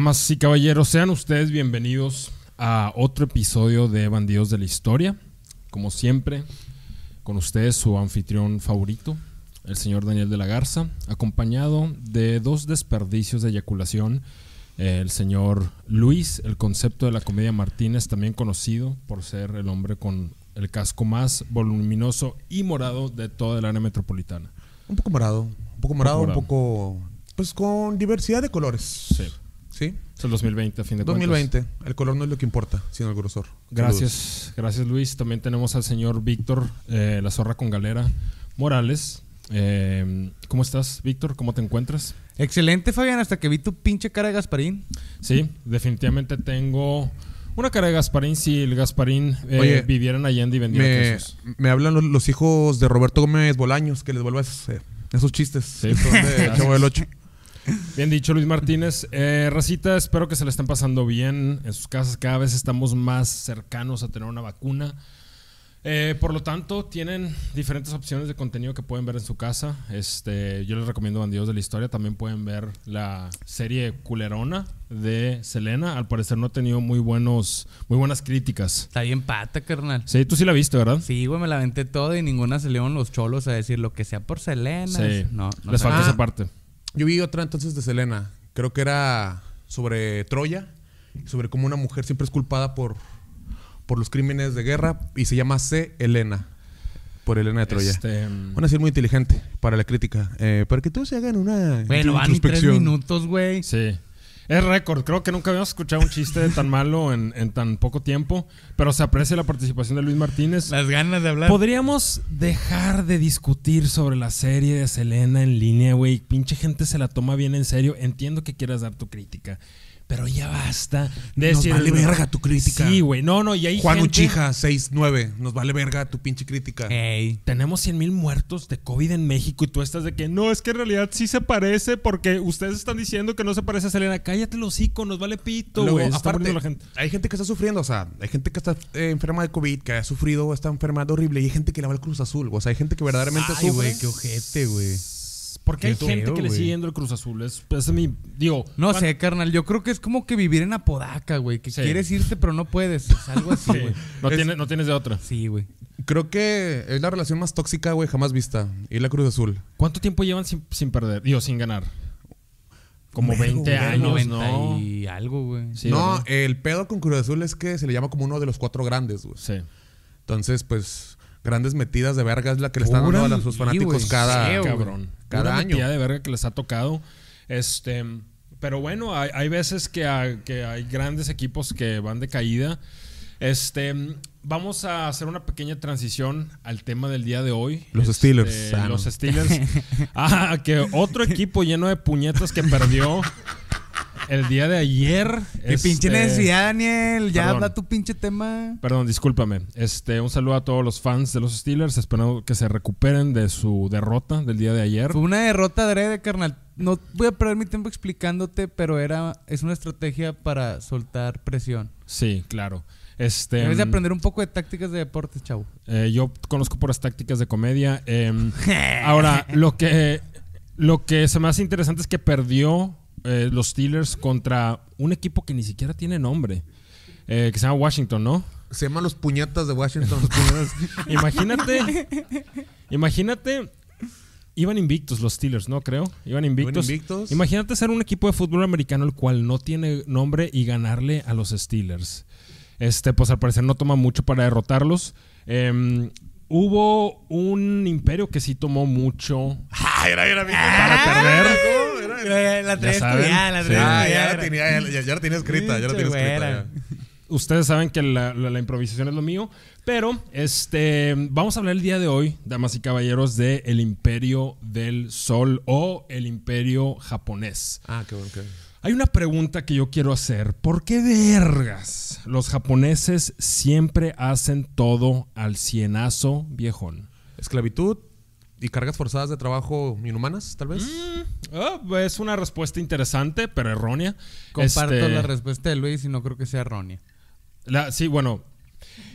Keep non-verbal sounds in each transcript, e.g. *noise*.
Damas y caballeros, sean ustedes bienvenidos a otro episodio de Bandidos de la Historia. Como siempre, con ustedes su anfitrión favorito, el señor Daniel de la Garza, acompañado de dos desperdicios de eyaculación. El señor Luis, el concepto de la comedia Martínez, también conocido por ser el hombre con el casco más voluminoso y morado de toda el área metropolitana. Un poco morado, un poco morado, un morado. poco, pues con diversidad de colores. Sí. ¿Sí? Es el 2020, a fin de cuentas. 2020. El color no es lo que importa, sino el grosor. Gracias, gracias Luis. También tenemos al señor Víctor, eh, la zorra con galera, Morales. Eh, ¿Cómo estás, Víctor? ¿Cómo te encuentras? Excelente, Fabián, hasta que vi tu pinche cara de Gasparín. Sí, definitivamente tengo una cara de Gasparín si el Gasparín eh, Oye, viviera en Allende y vendiera Me, quesos. me hablan los, los hijos de Roberto Gómez Bolaños, que les vuelvas esos chistes. Sí. *laughs* de Chavo del Ocho. Bien dicho, Luis Martínez. Eh, Racita, espero que se le estén pasando bien en sus casas. Cada vez estamos más cercanos a tener una vacuna. Eh, por lo tanto, tienen diferentes opciones de contenido que pueden ver en su casa. Este, yo les recomiendo Bandidos de la Historia. También pueden ver la serie Culerona de Selena. Al parecer no ha tenido muy, buenos, muy buenas críticas. Está bien pata, carnal. Sí, tú sí la viste, ¿verdad? Sí, güey, me la aventé todo y ninguna salieron los cholos a decir lo que sea por Selena. Sí. No, no Les falta Ah. esa parte. Yo vi otra entonces de Selena. Creo que era sobre Troya. Sobre cómo una mujer siempre es culpada por, por los crímenes de guerra. Y se llama C. Elena. Por Elena de Troya. Este, Van a ser muy inteligente para la crítica. Eh, para que todos se hagan una Bueno, van tres minutos, güey. Sí. Es récord. Creo que nunca habíamos escuchado un chiste tan malo en, en tan poco tiempo. Pero se aprecia la participación de Luis Martínez. Las ganas de hablar. Podríamos dejar de discutir sobre la serie de Selena en línea, güey. Pinche gente se la toma bien en serio. Entiendo que quieras dar tu crítica. Pero ya basta de Nos decir. vale verga tu crítica. Sí, güey. No, no. Y hay Juan gente- Uchija, 6-9. Nos vale verga tu pinche crítica. Ey. Tenemos 100 mil muertos de COVID en México y tú estás de que no, es que en realidad sí se parece porque ustedes están diciendo que no se parece a Selena. Cállate los hocico, nos vale pito, Luego, güey. Aparte, la gente. hay gente que está sufriendo, o sea, hay gente que está eh, enferma de COVID, que ha sufrido, está enferma de horrible, y hay gente que le va al Cruz Azul, o sea, hay gente que verdaderamente Ay, sufre. güey, qué ojete, güey. Porque hay gente feo, que le güey. sigue yendo el Cruz Azul. Es, es mi. Digo. No sé, carnal. Yo creo que es como que vivir en Apodaca, güey. Que Sí. quieres irte, pero no puedes. Es algo así, Sí, güey. no, Es- tiene- no tienes de otra. Sí, güey. Creo que es la relación más tóxica, güey, jamás vista. Y la Cruz Azul. ¿Cuánto tiempo llevan sin, sin perder? Digo, sin ganar. Como Vergo, 20 güey. años, 90 ¿no? y algo, güey. Sí, no, ¿verdad? el pedo con Cruz Azul es que se le llama como uno de los cuatro grandes, güey. Sí. Entonces, pues, grandes metidas de verga es la que le están dando a los- sus fanáticos sí, cada, güey. cabrón. Cada Una año. de verga que les ha tocado. Este, pero bueno, hay, hay veces que hay, que hay grandes equipos que van de caída. Este, vamos a hacer una pequeña transición al tema del día de hoy. Los Este, Steelers. Ah, los. Steelers. *laughs* Ah, que otro equipo lleno de puñetas que perdió el día de ayer. Pinche Este, necesidad, Daniel. Ya perdón. habla tu pinche tema. Perdón, discúlpame. Este, un saludo a todos los fans de los Steelers. Espero que se recuperen de su derrota del día de ayer. Fue una derrota adrede, carnal. No voy a perder mi tiempo explicándote, pero era es una estrategia para soltar presión. Sí, claro. Este, Debes de aprender un poco de tácticas de deportes, chavo. eh, yo conozco puras tácticas de comedia. Em, *laughs* ahora, lo que, lo que se me hace interesante es que perdió eh, los Steelers contra un equipo que ni siquiera tiene nombre. eh, que se llama Washington, ¿no? Se llaman los puñetas de Washington. *laughs* Imagínate. imagínate. Iban invictos los Steelers, ¿no? Creo. Iban invictos. invictos. Imagínate ser un equipo de fútbol americano el cual no tiene nombre y ganarle a los Steelers. Este, pues al parecer no toma mucho para derrotarlos. Em, hubo un imperio que sí tomó mucho ah, era, era, para perder. La traía estudiada, la traía Ah, ya, la tenía, ya, ya la tenía escrita, ya la tenía escrita. ya. Ustedes saben que la, la- la improvisación es lo mío. Pero este vamos a hablar el día de hoy, damas y caballeros, de el imperio del sol o el imperio japonés. Ah, qué bueno, qué Hay una pregunta que yo quiero hacer. ¿Por qué vergas los japoneses siempre hacen todo al cienazo viejón? Esclavitud y cargas forzadas de trabajo inhumanas, tal vez. Ah, es una respuesta interesante, pero errónea. Comparto Este, la respuesta de Luis y no creo que sea errónea. la- sí, bueno,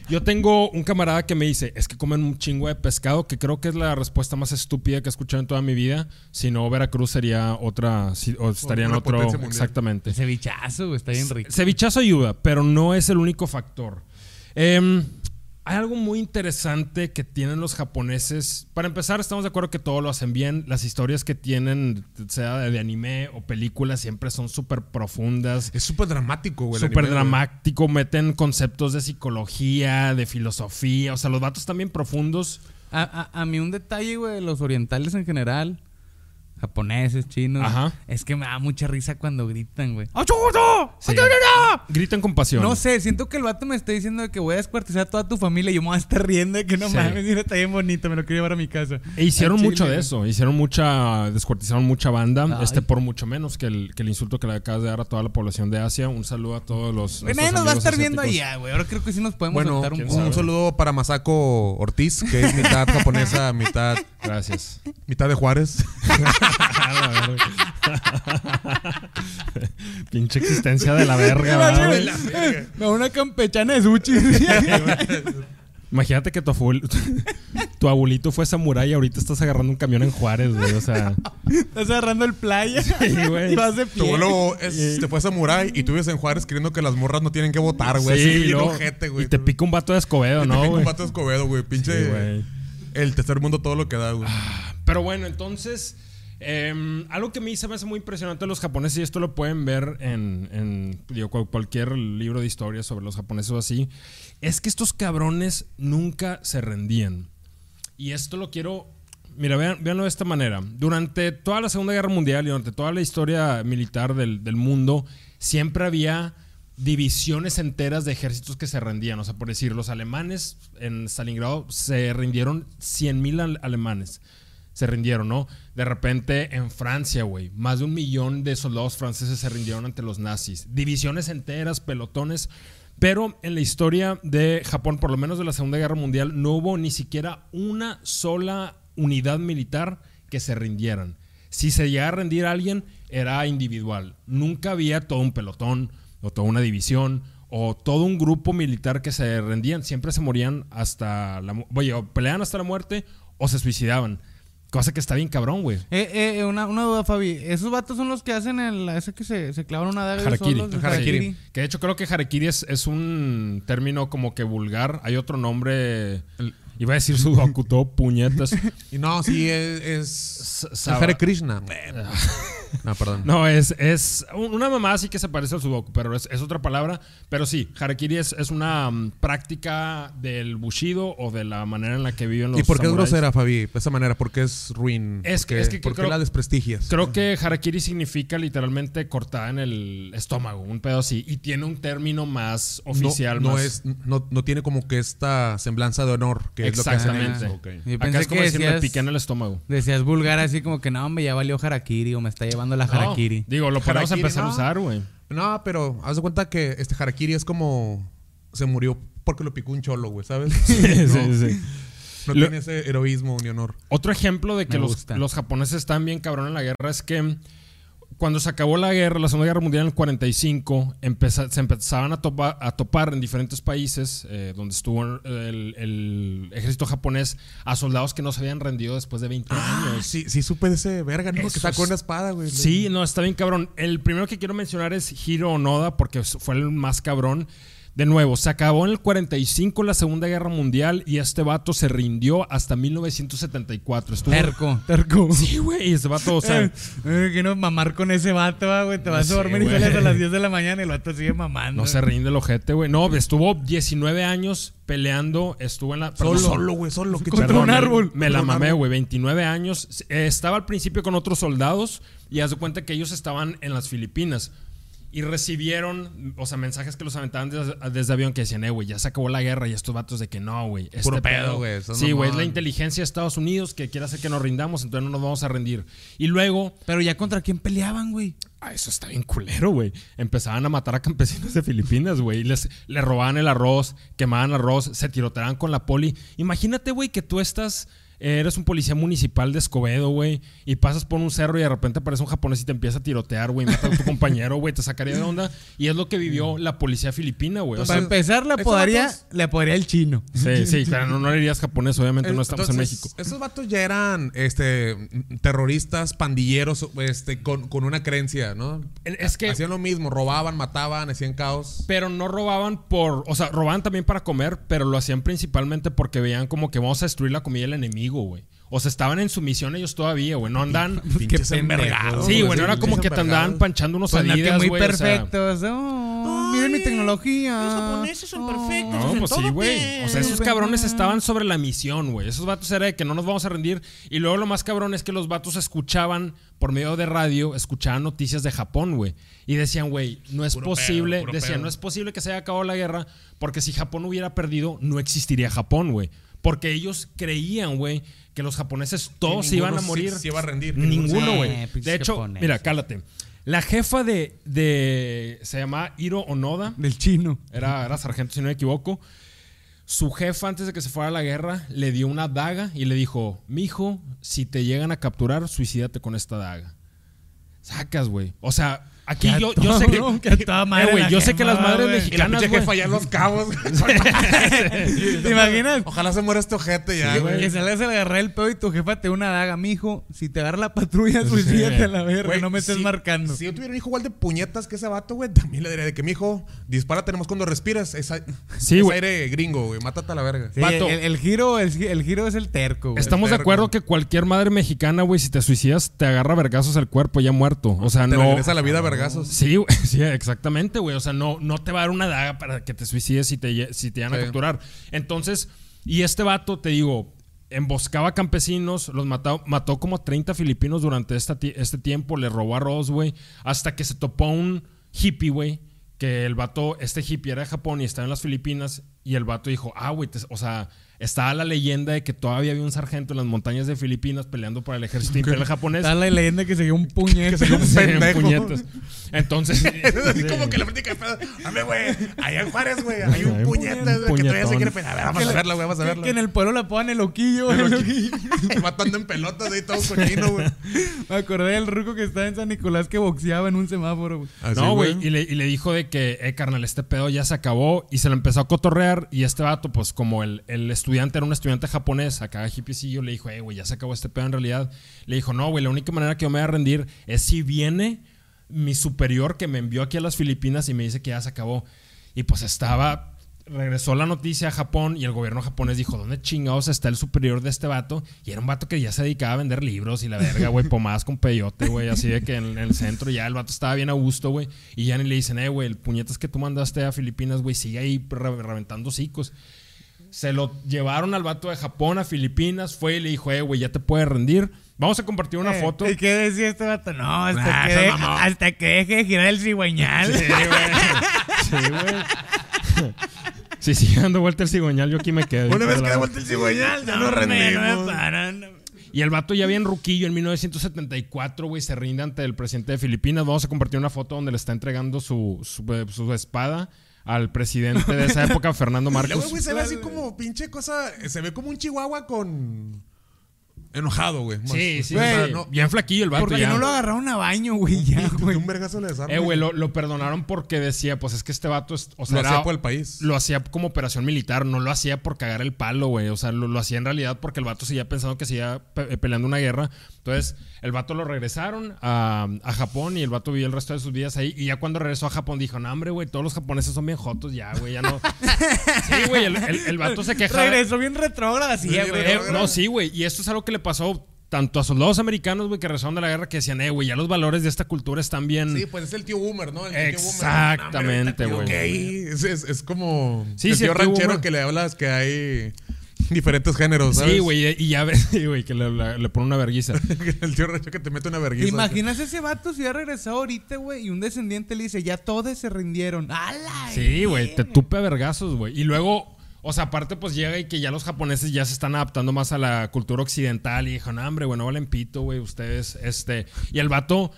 Yo tengo un camarada que me dice, es que comen un chingo de pescado, que creo que es la respuesta más estúpida que he escuchado en toda mi vida. Si no, Veracruz sería otra, si- o estaría en otro, exactamente. El cevichazo, güey, está bien rico. Cevichazo ayuda, pero no es el único factor. Em, hay algo muy interesante que tienen los japoneses. Para empezar, estamos de acuerdo que todo lo hacen bien. Las historias que tienen, sea de anime o películas, siempre son súper profundas. Es súper dramático, güey. Súper güey. dramático, meten conceptos de psicología, de filosofía, o sea, los vatos también profundos. A, a- a mí un detalle, güey, de los orientales en general, japoneses, chinos, Ajá. es que me da mucha risa cuando gritan, güey. Sí. Gritan con pasión. No sé, siento que el vato me está diciendo de que voy a descuartizar a toda tu familia y yo me voy a estar riendo de que no Sí. mames, mira, está bien bonito, me lo quiero llevar a mi casa. E hicieron chile, mucho de eso, hicieron mucha, descuartizaron mucha banda, Ay. este por mucho menos que el, que el insulto que le acabas de dar a toda la población de Asia. Un saludo a todos los. Nadie nos va a estar viendo allá, güey. Ahora creo que sí nos podemos Bueno, un sabe. un saludo para Masako Ortiz, que es mitad japonesa, *laughs* mitad, Gracias. mitad de Juárez. *laughs* *laughs* Pinche existencia de la verga, *laughs* ¿verdad, güey? No, una campechana de sushi. *laughs* Imagínate que tu, abuel- tu abuelito fue samurái y ahorita estás agarrando un camión en Juárez, güey. O sea, Estás agarrando el playa. güey. Y vas de Tu pie. abuelo es- te fue samurái y tú vives en Juárez creyendo que las morras no tienen que votar, güey. Sí, y bien luego- ojete, güey. y te pica un vato de Escobedo, ¿no, güey? un vato de Escobedo, güey. Pinche. Sí, güey. el tercer mundo todo lo que da, güey. Pero bueno, entonces, em, algo que a mí se me hace muy impresionante de los japoneses, y esto lo pueden ver en, en, digo, cual- cualquier libro de historia sobre los japoneses o así, es que estos cabrones nunca se rendían. Y esto lo quiero... Mira, vean, véanlo de esta manera. Durante toda la Segunda Guerra Mundial y durante toda la historia militar del, del mundo, siempre había divisiones enteras de ejércitos que se rendían. O sea, por decir, los alemanes en Stalingrado se rindieron 100.000 alemanes se rindieron, ¿no? De repente en Francia, güey, más de un millón de soldados franceses se rindieron ante los nazis. Divisiones enteras, pelotones. Pero en la historia de Japón, por lo menos de la Segunda Guerra Mundial, no hubo ni siquiera una sola unidad militar que se rindieran. Si se llegaba a rendir a alguien, era individual. Nunca había todo un pelotón o toda una división o todo un grupo militar que se rendían. Siempre se morían hasta la Oye, o peleaban hasta la muerte o se suicidaban. Cosa que está bien cabrón, güey. Eh, eh, una, una duda, Fabi. ¿Esos vatos son los que hacen el, ese que se, se clavan una daga Harakiri. solos? El Harakiri. Que de hecho creo que harakiri es, es un término como que vulgar. Hay otro nombre. Iba a decir sudoku, todo puñetas. *laughs* Y no, sí, es. es S- es saba- Hare Krishna. *laughs* No, perdón. No, es, es un- una mamá así que se parece al sudoku, pero es, es otra palabra. Pero sí, harakiri es, es una mm, práctica del bushido o de la manera en la que viven los ¿Y por qué es samuráis. grosera, Fabi? De esa manera, ¿por qué es ruin? Es ¿Por que- qué- es que ¿Por qué creo- la desprestigias? Creo que harakiri significa literalmente cortada en el estómago, un pedo así. Y tiene un término más No- oficial. no, más- es, no, no tiene como que esta semblanza de honor, que es lo que hacen Exactamente. ellos. Ok. Yo Acá es como que decir, me piqué en el estómago. decías vulgar así como que no, hombre, ya valió Harakiri o me está llevando la Harakiri. No, digo, lo podemos Harakiri, empezar a usar, güey. No, pero haz de cuenta que este Harakiri es como. Se murió porque lo picó un cholo, güey, ¿sabes? *laughs* Sí, no, sí, sí. no Lo- tiene ese heroísmo ni honor. Otro ejemplo de que los, los japoneses están bien cabrón en la guerra es que cuando se acabó la guerra, la Segunda Guerra Mundial en el 45, empeza- se empezaban a, topa- a topar en diferentes países eh, donde estuvo el, el ejército japonés a soldados que no se habían rendido después de 20 Ah, años. sí, sí supe de ese verga, ¿no? Eso que sacó es- una espada, güey. Sí, no, está bien cabrón. El primero que quiero mencionar es Hiro Onoda, porque fue el más cabrón. De nuevo, se acabó en el 45 la Segunda Guerra Mundial y este vato se rindió hasta 1974. Estuvo... Terco, terco. *laughs* Sí, güey, ese vato, o sea... Eh, que no mamar con ese vato, va, güey. Te vas No a sé, dormir y sales a las 10 de la mañana y el vato sigue mamando. No se rinde el ojete, güey. No, estuvo 19 años peleando. Estuvo en la. perdón, Solo, solo, güey, solo. qué Contra un me- árbol. Me, la mamé, güey. 29 años. Eh, estaba al principio con otros soldados y haz de cuenta que ellos estaban en las Filipinas. Y recibieron, o sea, mensajes que los aventaban desde, desde avión que decían, eh, güey, ya se acabó la guerra y estos vatos de que no, güey. este Puro pedo, güey, Sí, güey, es la inteligencia de Estados Unidos que quiere hacer que nos rindamos, entonces no nos vamos a rendir. Y luego, Pero ya contra quién peleaban, güey. Ah, eso está bien culero, güey. Empezaban a matar a campesinos de Filipinas, güey. Les, les robaban el arroz, quemaban arroz, se tiroteaban con la poli. Imagínate, güey, que tú estás eres un policía municipal de Escobedo, güey, y pasas por un cerro y de repente aparece un japonés y te empieza a tirotear, güey, mata a tu *laughs* compañero, güey, te sacaría de onda. Y es lo que vivió la policía filipina, güey. O Para sea, empezar, le apodaría, vatos- le apodaría el chino. sí, sí, *laughs* claro, no, no le dirías japonés, obviamente no estamos en México. Esos vatos ya eran este, terroristas, pandilleros, este, con, con una creencia, ¿no? Es que- Hacían lo mismo, robaban, mataban, hacían caos. Pero no robaban por. O sea, robaban también para comer, pero lo hacían principalmente porque veían como que vamos a destruir la comida del enemigo, güey. O sea, estaban en su misión ellos todavía, güey. No andan. Pendejo. envergados. Sí, güey, no era como que te andaban panchando unos Pues muy güey. o sea, perfectos. Oh, miren mi tecnología. Los japoneses son perfectos. No, pues sí, güey. O sea, esos cabrones estaban sobre la misión, güey. Esos vatos era de que no nos vamos a rendir. Y luego lo más cabrón es que los vatos escuchaban por medio de radio, escuchaban noticias de Japón, güey. Y decían, güey, no es Puro posible. pedo, decían, pedo. no es posible que se haya acabado la guerra. Porque si Japón hubiera perdido, no existiría Japón, güey. Porque ellos creían, güey, que los japoneses todos ninguno iban a se- morir. se iba a rendir, ninguno se- güey. Eh, de hecho, mira, cálate. La jefa de, de. Se llama Hiro Onoda. Del chino. Era, era sargento, si no me equivoco. Su jefa, antes de que se fuera a la guerra, le dio una daga y le dijo: Mijo, si te llegan a capturar, suicídate con esta daga. Sacas, güey. O sea, aquí Que yo, yo sé que. *laughs* que Eh, güey, yo sé que las madres güey. Y la mexicanas. allá en los cabos. *laughs* ¿Te imaginas? Ojalá se muera este ojete ya, Que- güey. que salgas a agarrar el pedo y tu jefa te una daga, mijo. Si te agarra la patrulla, suicídate a la verga. Güey, no me estés si- marcando. Si yo tuviera un hijo igual de puñetas que ese vato, güey, también le diría de que mi hijo dispara tenemos cuando respiras. Es, aire gringo, güey. Mátate a la verga. El, el giro, el, el giro es el terco, güey. Estamos de acuerdo que cualquier madre mexicana, güey, si te suicidas, te agarra vergazos al cuerpo ya muerto. O sea, Te no. regresa la vida a vergazos. Sí, güey, *laughs* sí, exactamente, güey. O sea, no, no te va a dar una daga para que te suicides si te, si te van a Sí. capturar. Entonces, y este vato, te digo, emboscaba campesinos, los mató, mató como 30 filipinos durante esta este tiempo, le robó arroz, güey, hasta que se topó un hippie, güey, que el vato, este hippie era de Japón y estaba en las Filipinas, y el vato dijo, ah, güey, o sea, estaba la leyenda de que todavía había un sargento en las montañas de Filipinas peleando por el ejército imperial japonés. Está la leyenda que se dio un *laughs* puñete. se dio un pendejo. Entonces, *laughs* *laughs* Es así como que la práctica de pedo. Dame, güey. Allá en Juárez, güey. Hay Hay un puñete güey, que todavía se quiere ver, vamos a verla, güey. Vamos a que, verla. que en el pueblo la pongan el loquillo. El loquillo. Matando en pelotas ahí todo cochino, güey. Me acordé del ruco que estaba en San Nicolás que boxeaba en un semáforo, güey. No, güey. Y le, y le dijo de que, eh, carnal, este pedo ya se acabó. Y se lo empezó a cotorrear. Y este vato, pues, como el, el estudiante era un estudiante japonés, acá hippiecillo, le dijo, eh, güey, ya se acabó este pedo en realidad. Le dijo, no, güey, la única manera que yo me voy a rendir es si viene mi superior que me envió aquí a las Filipinas y me dice que ya se acabó. Y pues estaba. Regresó la noticia a Japón y el gobierno japonés dijo, ¿dónde chingados está el superior de este vato? Y era un vato que ya se dedicaba a vender libros y la verga, güey, pomadas con peyote, güey, así de que en, en el centro ya el vato estaba bien a gusto, güey. Y ya ni le dicen, eh, güey, el puñetas que tú mandaste a Filipinas, güey, sigue ahí re- reventando hocicos. Se lo llevaron al vato de Japón a Filipinas, fue y le dijo, eh, güey, ya te puedes rendir. Vamos a compartir una Eh, foto. ¿Y qué decía este vato? No, hasta, Nah, que, de- hasta que deje de girar el cigüeñal. Sí, güey. *laughs* Sí, güey. Sí, sí, dando vuelta el cigüeñal, yo aquí me quedo. Una vez que de vuelta el cigüeñal, ya nos no me rendimos. paran. Y el vato ya bien ruquillo en 1974, güey, se rinde ante el presidente de Filipinas. Vamos a compartir una foto donde le está entregando su, su, su espada al presidente de esa *laughs* época, Fernando Luego, Marcos. güey, se ve así como pinche cosa. Se ve como un chihuahua con. Enojado, güey. Sí, sí, O sea, sí. no- Bien flaquillo el vato Porque ya. no lo agarraron a baño, güey, ya, De güey. un vergazo le desarma. Eh, güey, lo, lo perdonaron porque decía, pues es que este vato, es, o sea, Lo era- hacía por el país. lo hacía como operación militar, no lo hacía por cagar el palo, güey. O sea, lo, lo hacía en realidad porque el vato seguía pensando que seguía pe- eh, peleando una guerra. Entonces, el vato lo regresaron a, a Japón y el vato vivió el resto de sus vidas ahí. Y ya cuando regresó a Japón dijo, no, hombre, güey, todos los japoneses son bien jotos ya, güey, ya no. *laughs* sí, güey, el, el- el vato se quejaba. Regresó bien retrógrada, sí, Sí, güey. Eh, no, sí, güey. Y esto es algo que le pasó tanto a soldados americanos, güey, que regresaron de la guerra, que decían, eh, güey, ya los valores de esta cultura están bien. Sí, pues es el tío Boomer, ¿no? El tío Exactamente, Boomer. güey. Ok, Es, es, es como Sí, el sí, tío el tío ranchero Boomer. que le hablas que hay diferentes géneros, ¿sabes? Sí, güey, y ya ves, *laughs* sí, güey, que le, le- le pone una verguiza. *laughs* el tío ranchero que te mete una ¿Te vergüenza. imaginas ese vato si hubiera regresado ahorita, güey? Y un descendiente le dice, ya todos se rindieron. ¡Hala! Sí, güey, te tupe a vergazos, güey. Y luego, o sea, aparte, pues llega y que ya los japoneses ya se están adaptando más a la cultura occidental. Y dijo, no, hombre, güey, no valen pito, güey, ustedes, este. Y el vato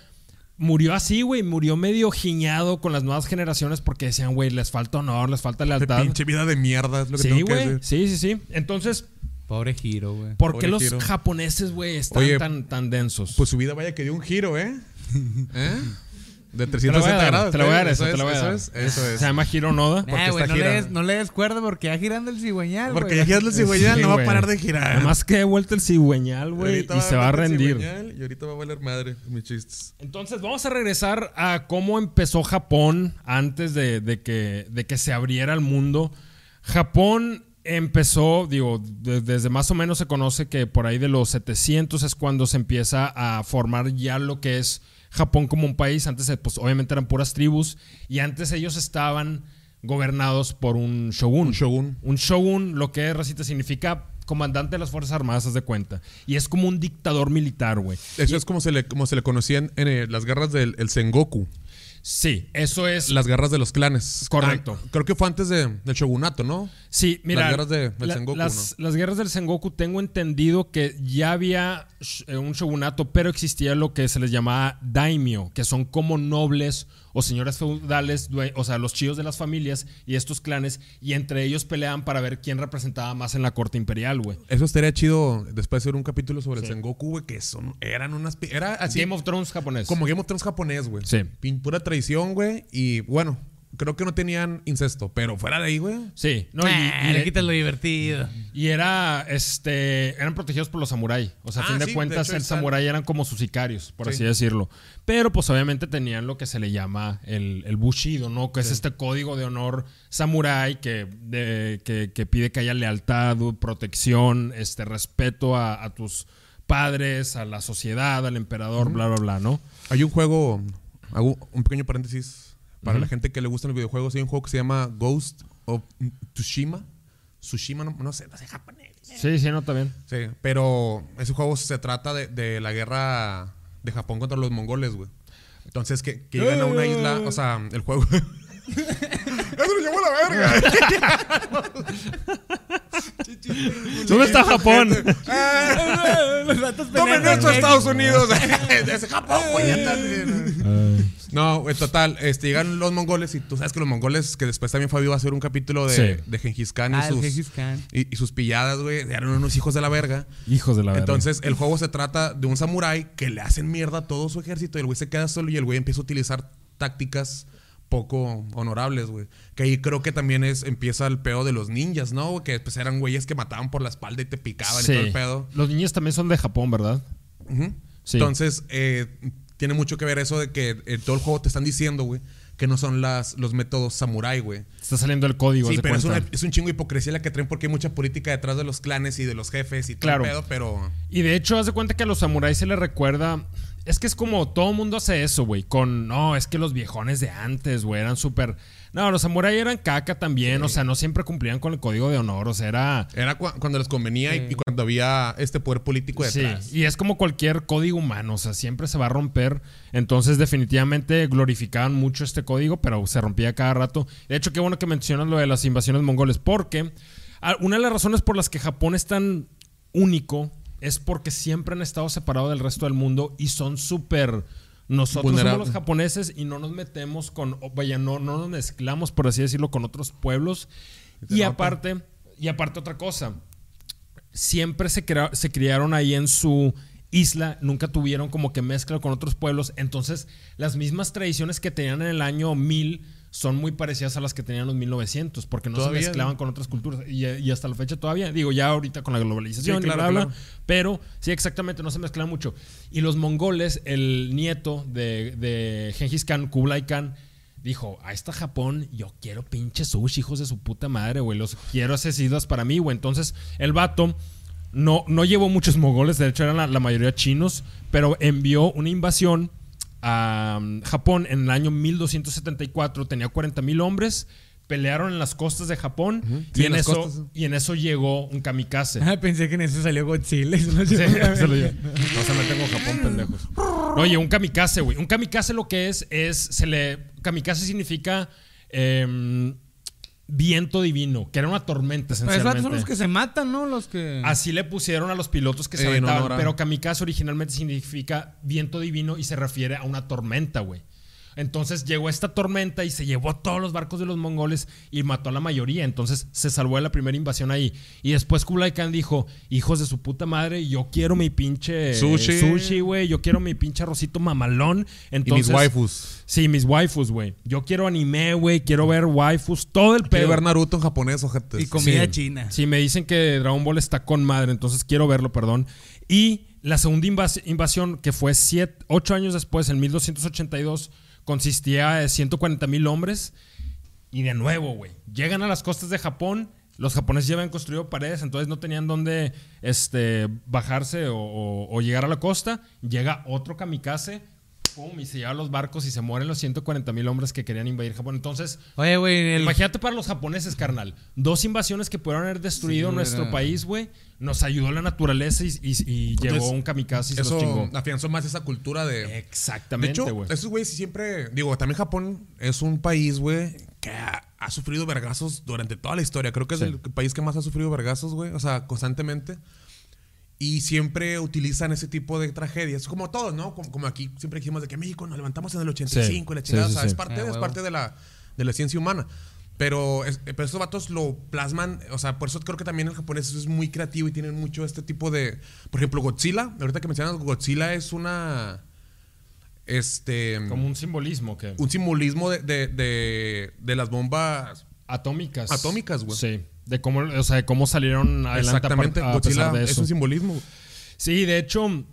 murió así, güey, murió medio giñado con las nuevas generaciones porque decían, güey, les falta honor, les falta De lealtad. pinche vida de mierda es lo que Sí, tengo que güey. decir. Sí, sí, sí. Entonces, Pobre Hiro, güey. ¿Por qué los japoneses, güey, están Oye, tan, tan densos? Pues su vida vaya que dio un giro, ¿eh? *laughs* ¿Eh? De te la voy a 360 dar, grados. te la voy a dar eso, te la voy a dar. Eso es, eso es. Se llama Hiro Noda. porque güey, está no, le girando. des, no le des cuerda porque ya girando el cigüeñal, Porque ya giras el cigüeñal, Sí, no va a parar de girar. Además que he vuelto el cigüeñal, güey, y se va a rendir. Y ahorita va a valer madre mis chistes. Entonces vamos a regresar a cómo empezó Japón antes de, de que, de que se abriera el mundo. Japón empezó, digo, de- desde más o menos se conoce que por ahí de los 700 es cuando se empieza a formar ya lo que es Japón como un país. Antes, eh, pues obviamente eran puras tribus y antes ellos estaban gobernados por un shogun. Un shogun. Un shogun, lo que es, Racita, significa comandante de las Fuerzas Armadas, haz de cuenta. Y es como un dictador militar, güey. Eso es como se le, como se le conocían en eh, las guerras del el Sengoku. Sí, eso es. Las guerras de los clanes. Correcto. Ah, creo que fue antes de- del shogunato, ¿no? Sí, mira. Las guerras de- del Sengoku, las, las guerras del Sengoku, tengo entendido que ya había eh, un shogunato, pero existía lo que se les llamaba daimyo, que son como nobles o señores feudales, o sea, los chillos de las familias y estos clanes, y entre ellos peleaban para ver quién representaba más en la corte imperial, güey. Eso estaría chido después de hacer un capítulo sobre el Sengoku, güey, que son, eran unas... Era así Game of Thrones japonés. como Game of Thrones japonés, güey. Sí. Pura traición, güey. Y bueno, creo que no tenían incesto, pero fuera de ahí, güey. Sí, no, y- Ah, y, le quitas lo divertido. y era, este, eran protegidos por los samuráis. O sea, a Ah, fin de sí, de cuentas, hecho, el samurái eran como sus sicarios, por Sí. así decirlo. Pero, pues, obviamente tenían lo que se le llama el, el bushido, ¿no? Que es este código de honor samurái que, de- que, que pide que haya lealtad, protección, este, respeto a, a tus padres, a la sociedad, al emperador, bla, bla, bla, ¿no? Hay un juego, hago un pequeño paréntesis. Para la gente que le gustan los videojuegos, hay un juego que se llama Ghost of Tsushima. Tsushima, no, no sé, no sé japonés. Sí, sí, no, bien. Sí, pero ese juego se trata de, de la guerra de Japón contra los mongoles, güey. Entonces, que, que llegan a una isla, o sea, el juego... *laughs* ¡Eso lo llevó a la verga! ¿Dónde está Japón? Los vatos ¡Tomen esto a en Estados Unidos! *laughs* ¡Es Japón, güey! No, güey, total, este, llegan los mongoles y tú sabes que los mongoles, que después también Fabio va a hacer un capítulo de, Sí. de Gengis Khan y, Ah, sus, Gengis Khan. y, y sus pilladas, güey, eran unos hijos de la verga. Hijos de la verga. Entonces, el juego se trata de un samurái que le hacen mierda a todo su ejército y el güey se queda solo y el güey empieza a utilizar tácticas poco honorables, güey. Que ahí creo que también es empieza el pedo de los ninjas, ¿no? Que pues eran güeyes que mataban por la espalda y te picaban y todo el pedo. Los niños también son de Japón, ¿verdad? Sí. Entonces, eh, tiene mucho que ver eso de que en todo el juego te están diciendo, güey, que no son las, los métodos samurái, güey. Está saliendo el código. Sí, pero es, una- es un chingo de hipocresía la que traen porque hay mucha política detrás de los clanes y de los jefes y todo Claro. el pedo, pero... Y de hecho, haz de cuenta que a los samuráis se les recuerda. Es que es como todo mundo hace eso, güey. Con. No, es que los viejones de antes, güey, eran súper. No, los samuráis eran caca también. O sea, no siempre cumplían con el código de honor. O sea, era. Era cua- cuando les convenía y- y, cuando había este poder político Sí, detrás. y es como cualquier código humano, o sea, siempre se va a romper. Entonces, definitivamente glorificaban mucho este código, pero se rompía cada rato. De hecho, qué bueno que mencionas lo de las invasiones mongoles, porque ah, una de las razones por las que Japón es tan único es porque siempre han estado separados del resto del mundo y son súper... Nosotros Vulnerable. somos los japoneses y no nos metemos con, vaya, no, no nos mezclamos, por así decirlo, con otros pueblos. Y nota. aparte, y aparte otra cosa, siempre se, crea- se criaron ahí en su isla, nunca tuvieron como que mezcla con otros pueblos, entonces las mismas tradiciones que tenían en el año 1000 son muy parecidas a las que tenían en los 1900, porque no Todavía, se mezclaban ¿no? con otras culturas y, y hasta la fecha todavía, digo ya ahorita con la globalización Sí, claro, y bla, bla, claro. pero sí exactamente, no se mezclan mucho. Y los mongoles, el nieto de, de Genghis Khan, Kublai Khan, dijo, a esta Japón yo quiero pinche sushi, hijos de su puta madre, güey, los quiero asesinos para mí, güey. Entonces el vato no, no llevó muchos mongoles, de hecho eran la, la mayoría chinos, pero envió una invasión a um, Japón en el año 1274, tenía 40 mil hombres. Pelearon en las costas de Japón y, en eso, costas. y en eso llegó un kamikaze. Ah, pensé que en eso salió Godzilla. se lo Sí, se *laughs* lo. No se meten con Japón, pendejos. Oye, un kamikaze, güey. Un kamikaze lo que es, es, se le, kamikaze significa em, viento divino, que era una tormenta Pero esos esencialmente. son los que se matan, ¿no? Los que. Así le pusieron a los pilotos que se aventaban. a- Pero kamikaze originalmente significa viento divino y se refiere a una tormenta, güey. Entonces llegó esta tormenta y se llevó a todos los barcos de los mongoles y mató a la mayoría. Entonces se salvó de la primera invasión ahí. Y después Kublai Khan dijo, hijos de su puta madre, yo quiero mi pinche Sushi. sushi, güey. Yo quiero mi pinche arrocito mamalón. Y mis waifus. Sí, mis waifus, güey. Yo quiero anime, güey. Quiero ver waifus. Todo el Quiero pedo. ver Naruto en japonés, ojetes. Y comida Sí. china. Sí, me dicen que Dragon Ball está con madre, entonces quiero verlo, perdón. Y la segunda invas- invasión, que fue siete, ocho años después, en 1282, consistía de 140 mil hombres. Y de nuevo, güey, llegan a las costas de Japón. Los japoneses ya habían construido paredes, entonces no tenían dónde este, bajarse o, llegar a la costa. Llega otro kamikaze, pum, y se lleva los barcos y se mueren los 140 mil hombres que querían invadir Japón. Entonces, Oye, güey, el- Imagínate para los japoneses, carnal. Dos invasiones que pudieron haber destruido Sí, nuestro era- país, güey. Nos ayudó la naturaleza y, y- y llegó un kamikaze y se los Eso chingó. afianzó más esa cultura de. De Exactamente, hecho, güey. esos güeyes siempre. Digo, también Japón es un país, güey, que ha, ha sufrido vergazos durante toda la historia. Creo que es Sí. el país que más ha sufrido vergazos, güey. O sea, constantemente. Y siempre utilizan ese tipo de tragedias. Como todos, ¿no? Como, como aquí siempre dijimos de que México nos levantamos en el 85 y la Sí, chingada. sí, o sea, sí. es parte, Ah, es parte de la, de la ciencia humana. Pero, es- pero estos vatos lo plasman, o sea, por eso creo que también el japonés es muy creativo y tienen mucho este tipo de... Por ejemplo, Godzilla, ahorita que mencionas, Godzilla es una... Este... Como un simbolismo que un simbolismo de, de, de, de las bombas. atómicas. Atómicas, güey. Sí. De cómo, o sea, de cómo salieron adelante a, Exactamente, a Godzilla de es eso. un simbolismo. Sí, de hecho,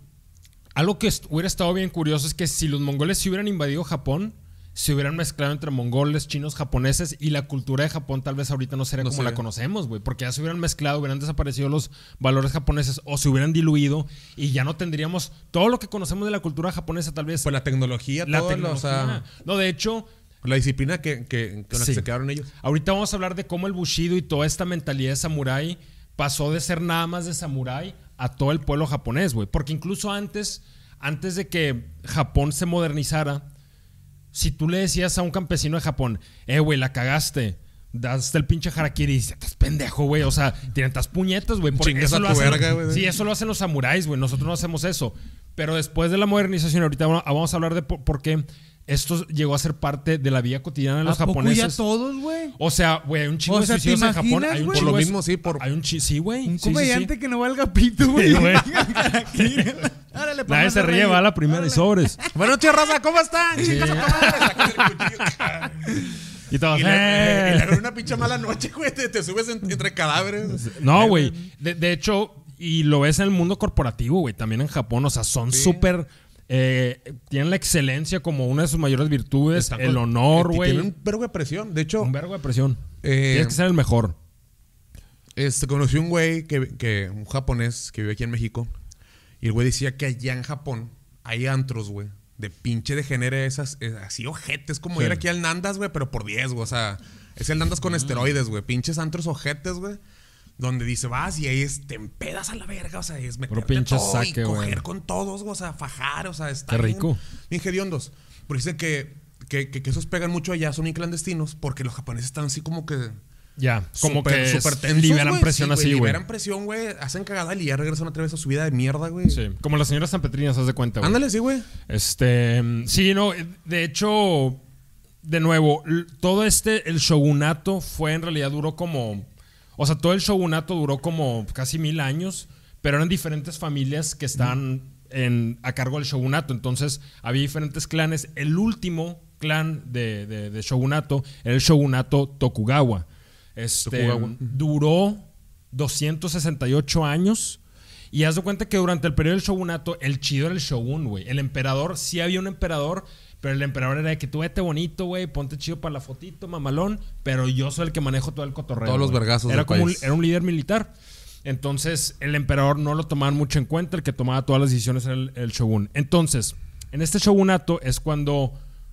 algo que hubiera estado bien curioso es que si los mongoles se hubieran invadido Japón, se hubieran mezclado entre mongoles, chinos, japoneses y la cultura de Japón tal vez ahorita no sería No como sería. la conocemos, güey, porque ya se hubieran mezclado, hubieran desaparecido los valores japoneses o se hubieran diluido y ya no tendríamos todo lo que conocemos de la cultura japonesa tal vez. Pues la tecnología, la todo, tecnología. o sea, no, de hecho, la disciplina que, que, con la Sí. que se quedaron ellos. Ahorita vamos a hablar de cómo el Bushido y toda esta mentalidad de samurái pasó de ser nada más de samurái a todo el pueblo japonés, güey. Porque incluso antes, antes de que Japón se modernizara, si tú le decías a un campesino de Japón, eh, güey, la cagaste, daste el pinche harakiri y dices, estás pendejo, güey. O sea, tienen tas puñetas, güey. porque eso lo hacen- verga, güey. Sí, eso lo hacen los samuráis, güey. Nosotros no hacemos eso. Pero después de la modernización, ahorita vamos- vamos a hablar de por, por qué esto llegó a ser parte de la vida cotidiana de los ¿A poco japoneses. ya todos, güey? O sea, güey, hay un chingo O de sea, ¿te suicidios en Japón. imaginas, Hay un güey? chingo Por lo de- mismo, sí, por- Hay un chi- sí, güey. Un Sí, sí, sí. comediante que no valga pito, güey. Sí, güey. *laughs* Árale, Nadie se ríe, reír. va a la primera y sobres. *laughs* Noches, raza, ¿cómo están? Chicas, a toda madre, sacan el cuchillo. *laughs* Y le, "Eh". y le hagan una pinche mala noche, güey. Te, te subes en- entre cadáveres. No, güey. De, de hecho, y lo ves en el mundo corporativo, güey. También en Japón. O sea, son Sí. súper. Eh, tienen la excelencia como una de sus mayores virtudes. Están el honor, güey. Tienen un vergo de presión. De hecho, Un vergo de presión. Eh, Tienes que ser el mejor. Este, conocí un güey, que, que, un japonés que vive aquí en México. Y el güey decía que allá en Japón hay antros, güey. De pinche de genere esas, eh, así ojetes, como Sí. ir aquí al Nandas, güey, pero por 10, güey. O sea, es el Nandas con Mm. esteroides, güey. Pinches antros ojetes, güey. Donde dice, vas y ahí es, te empedas a la verga, o sea, es meterte todo saque, y coger con todos, o sea, fajar, o sea, está Qué rico. Bien. Porque dicen que, que, que, que esos pegan mucho allá, son clandestinos, porque los japoneses están así como que Ya. Como que súper es- tensos, liberan güey. presión Sí, así, güey. Liberan presión, güey. Hacen cagada y ya regresan otra vez a su vida de mierda, güey. Sí. Como la señora San Petrina, se de cuenta, güey. Ándale, sí, güey. Este, sí, no, de hecho, de nuevo, todo este, el shogunato fue en realidad duró como, o sea, todo el shogunato duró como casi mil años, pero eran diferentes familias que estaban en, a cargo del shogunato, entonces había diferentes clanes. El último clan de, de- de shogunato era el shogunato Tokugawa. Este, Tokugawa. duró 268 años. Y haz de cuenta que durante el periodo del shogunato, el chido era el shogun, güey. El emperador, sí había un emperador, pero el emperador era de que tú vete bonito, güey, ponte chido para la fotito, mamalón, pero yo soy el que manejo todo el cotorreo. Todos los vergazos Era del como un, era un líder militar. Entonces, el emperador no lo tomaban mucho en cuenta, el que tomaba todas las decisiones era el, el shogun. Entonces, en este shogunato es cuando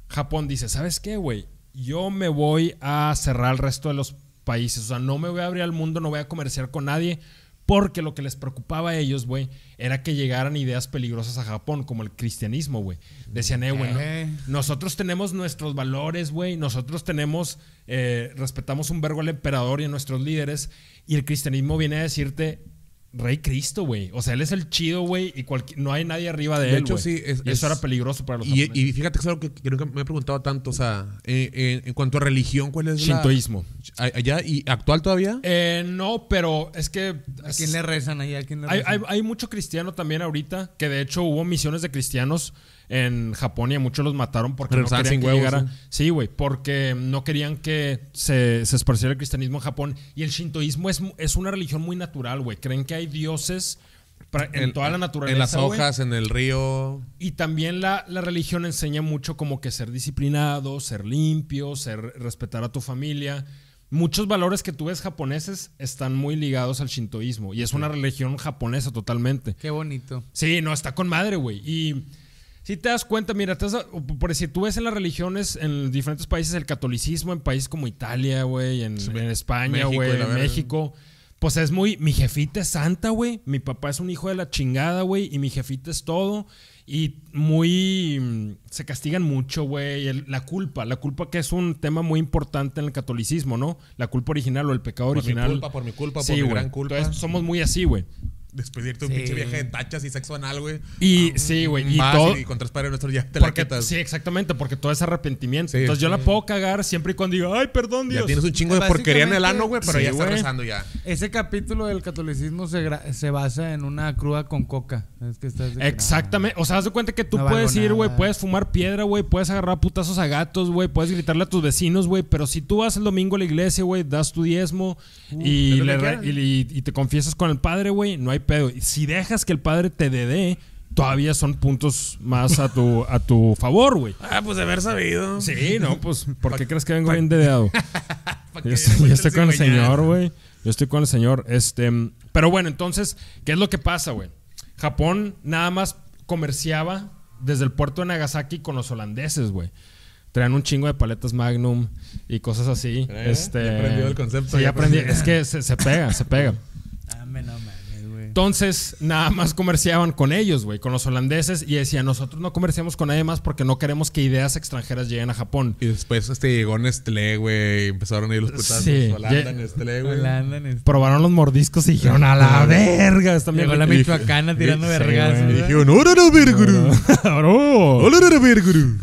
Japón dice, ¿sabes qué, güey? Yo me voy a cerrar al resto de los países. O sea, no me voy a abrir al mundo, no voy a comerciar con nadie. Porque lo que les preocupaba a ellos, güey, era que llegaran ideas peligrosas a Japón, como el cristianismo, güey. Decían, eh, güey, no- nosotros tenemos nuestros valores, güey. Nosotros tenemos, eh, respetamos un vergo al emperador y a nuestros líderes. Y el cristianismo viene a decirte, Rey Cristo, güey. O sea, él es el chido, güey, y no hay nadie arriba de, De él, hecho, güey. sí, es- y eso es- era peligroso para los Y, japoneses. y fíjate que es algo que, que nunca me he preguntado tanto. O sea, eh, eh, en cuanto a religión, ¿cuál es la- Shintoísmo. Allá y actual todavía. Eh, no, pero es que... ¿A quién le rezan ahí? ¿A quién le Hay, rezan? hay- hay mucho cristiano también ahorita, que de hecho hubo misiones de cristianos en Japón y a muchos los mataron porque no querían sin que huevos, llegara. Sí, güey, porque no querían que se, se esparciera el cristianismo en Japón. Y el shintoísmo es, es una religión muy natural, güey. Creen que hay dioses pra- en, toda la naturaleza. En las hojas, en el río. Y también la, la religión enseña mucho como que ser disciplinado, ser limpio, ser respetar a tu familia. Muchos valores que tú ves japoneses están muy ligados al shintoísmo. Y es una religión japonesa totalmente. Qué bonito. Sí, no, está con madre, güey. Y si te das cuenta, mira, te das- por decir, tú ves en las religiones en diferentes países el catolicismo, en países como Italia, güey, en, en España, güey, en. México. Pues es muy, mi jefita es santa, güey. Mi papá es un hijo de la chingada, güey. Y mi jefita es todo. Y muy... mm, Se castigan mucho, güey. La culpa, la culpa que es un tema muy importante en el catolicismo, ¿no? La culpa original o el pecado Por mi original. culpa, por mi culpa, por Sí, mi güey. gran culpa. Entonces somos muy así, güey. Despedirte un Sí. pinche viaje de tachas y sexo anal, güey. Y sí, güey. Y todo... y con tres padres nuestros ya te la Porque, quitas. sí, exactamente, porque todo es arrepentimiento. Sí. Entonces yo la puedo cagar siempre y cuando digo, ay, perdón, Dios. Ya tienes un chingo de porquería en el ano, güey, pero sí, ya güey. rezando ya. Ese capítulo del catolicismo se, se basa en una cruda con coca. Es que estás Exactamente. O sea, haz de cuenta que tú No puedes ir, güey, puedes fumar piedra, güey, puedes agarrar putazos a gatos, güey, puedes gritarle a tus vecinos, güey, pero si tú vas el domingo a la iglesia, güey, das tu diezmo y, le y te confiesas con el padre, güey, no hay pedo. Y Si dejas que el padre te dé, todavía son puntos más a tu, a tu favor, güey. Ah, pues de haber sabido. Sí, no, pues, ¿por qué crees que vengo bien dedeado? *laughs* Yo estoy, yo encuentres estoy con el señor, güey. Yo estoy con el señor. Este, pero bueno, entonces, ¿qué es lo que pasa, güey? Japón nada más comerciaba desde el puerto de Nagasaki con los holandeses, güey. Traían un chingo de paletas Magnum y cosas así. ¿Eh? Este, Ya aprendió el concepto, Sí, ya aprendí. aprendió. Es que se, se pega, se pega. Ah, me no. Entonces, nada más comerciaban con ellos, güey, con los holandeses. Y decían, nosotros no comerciamos con nadie más porque no queremos que ideas extranjeras lleguen a Japón. Y después este llegó Nestlé, güey. y Empezaron a ir los putazos. Sí, Holanda, ya- Nestlé, güey. Holanda en este- Probaron los mordiscos y dijeron, a la verga. Están bien Llegó la ricos". michoacana tirando vergas. Y dijeron, ¡Órale, verguru! *laughs* ¡Órale, verguru!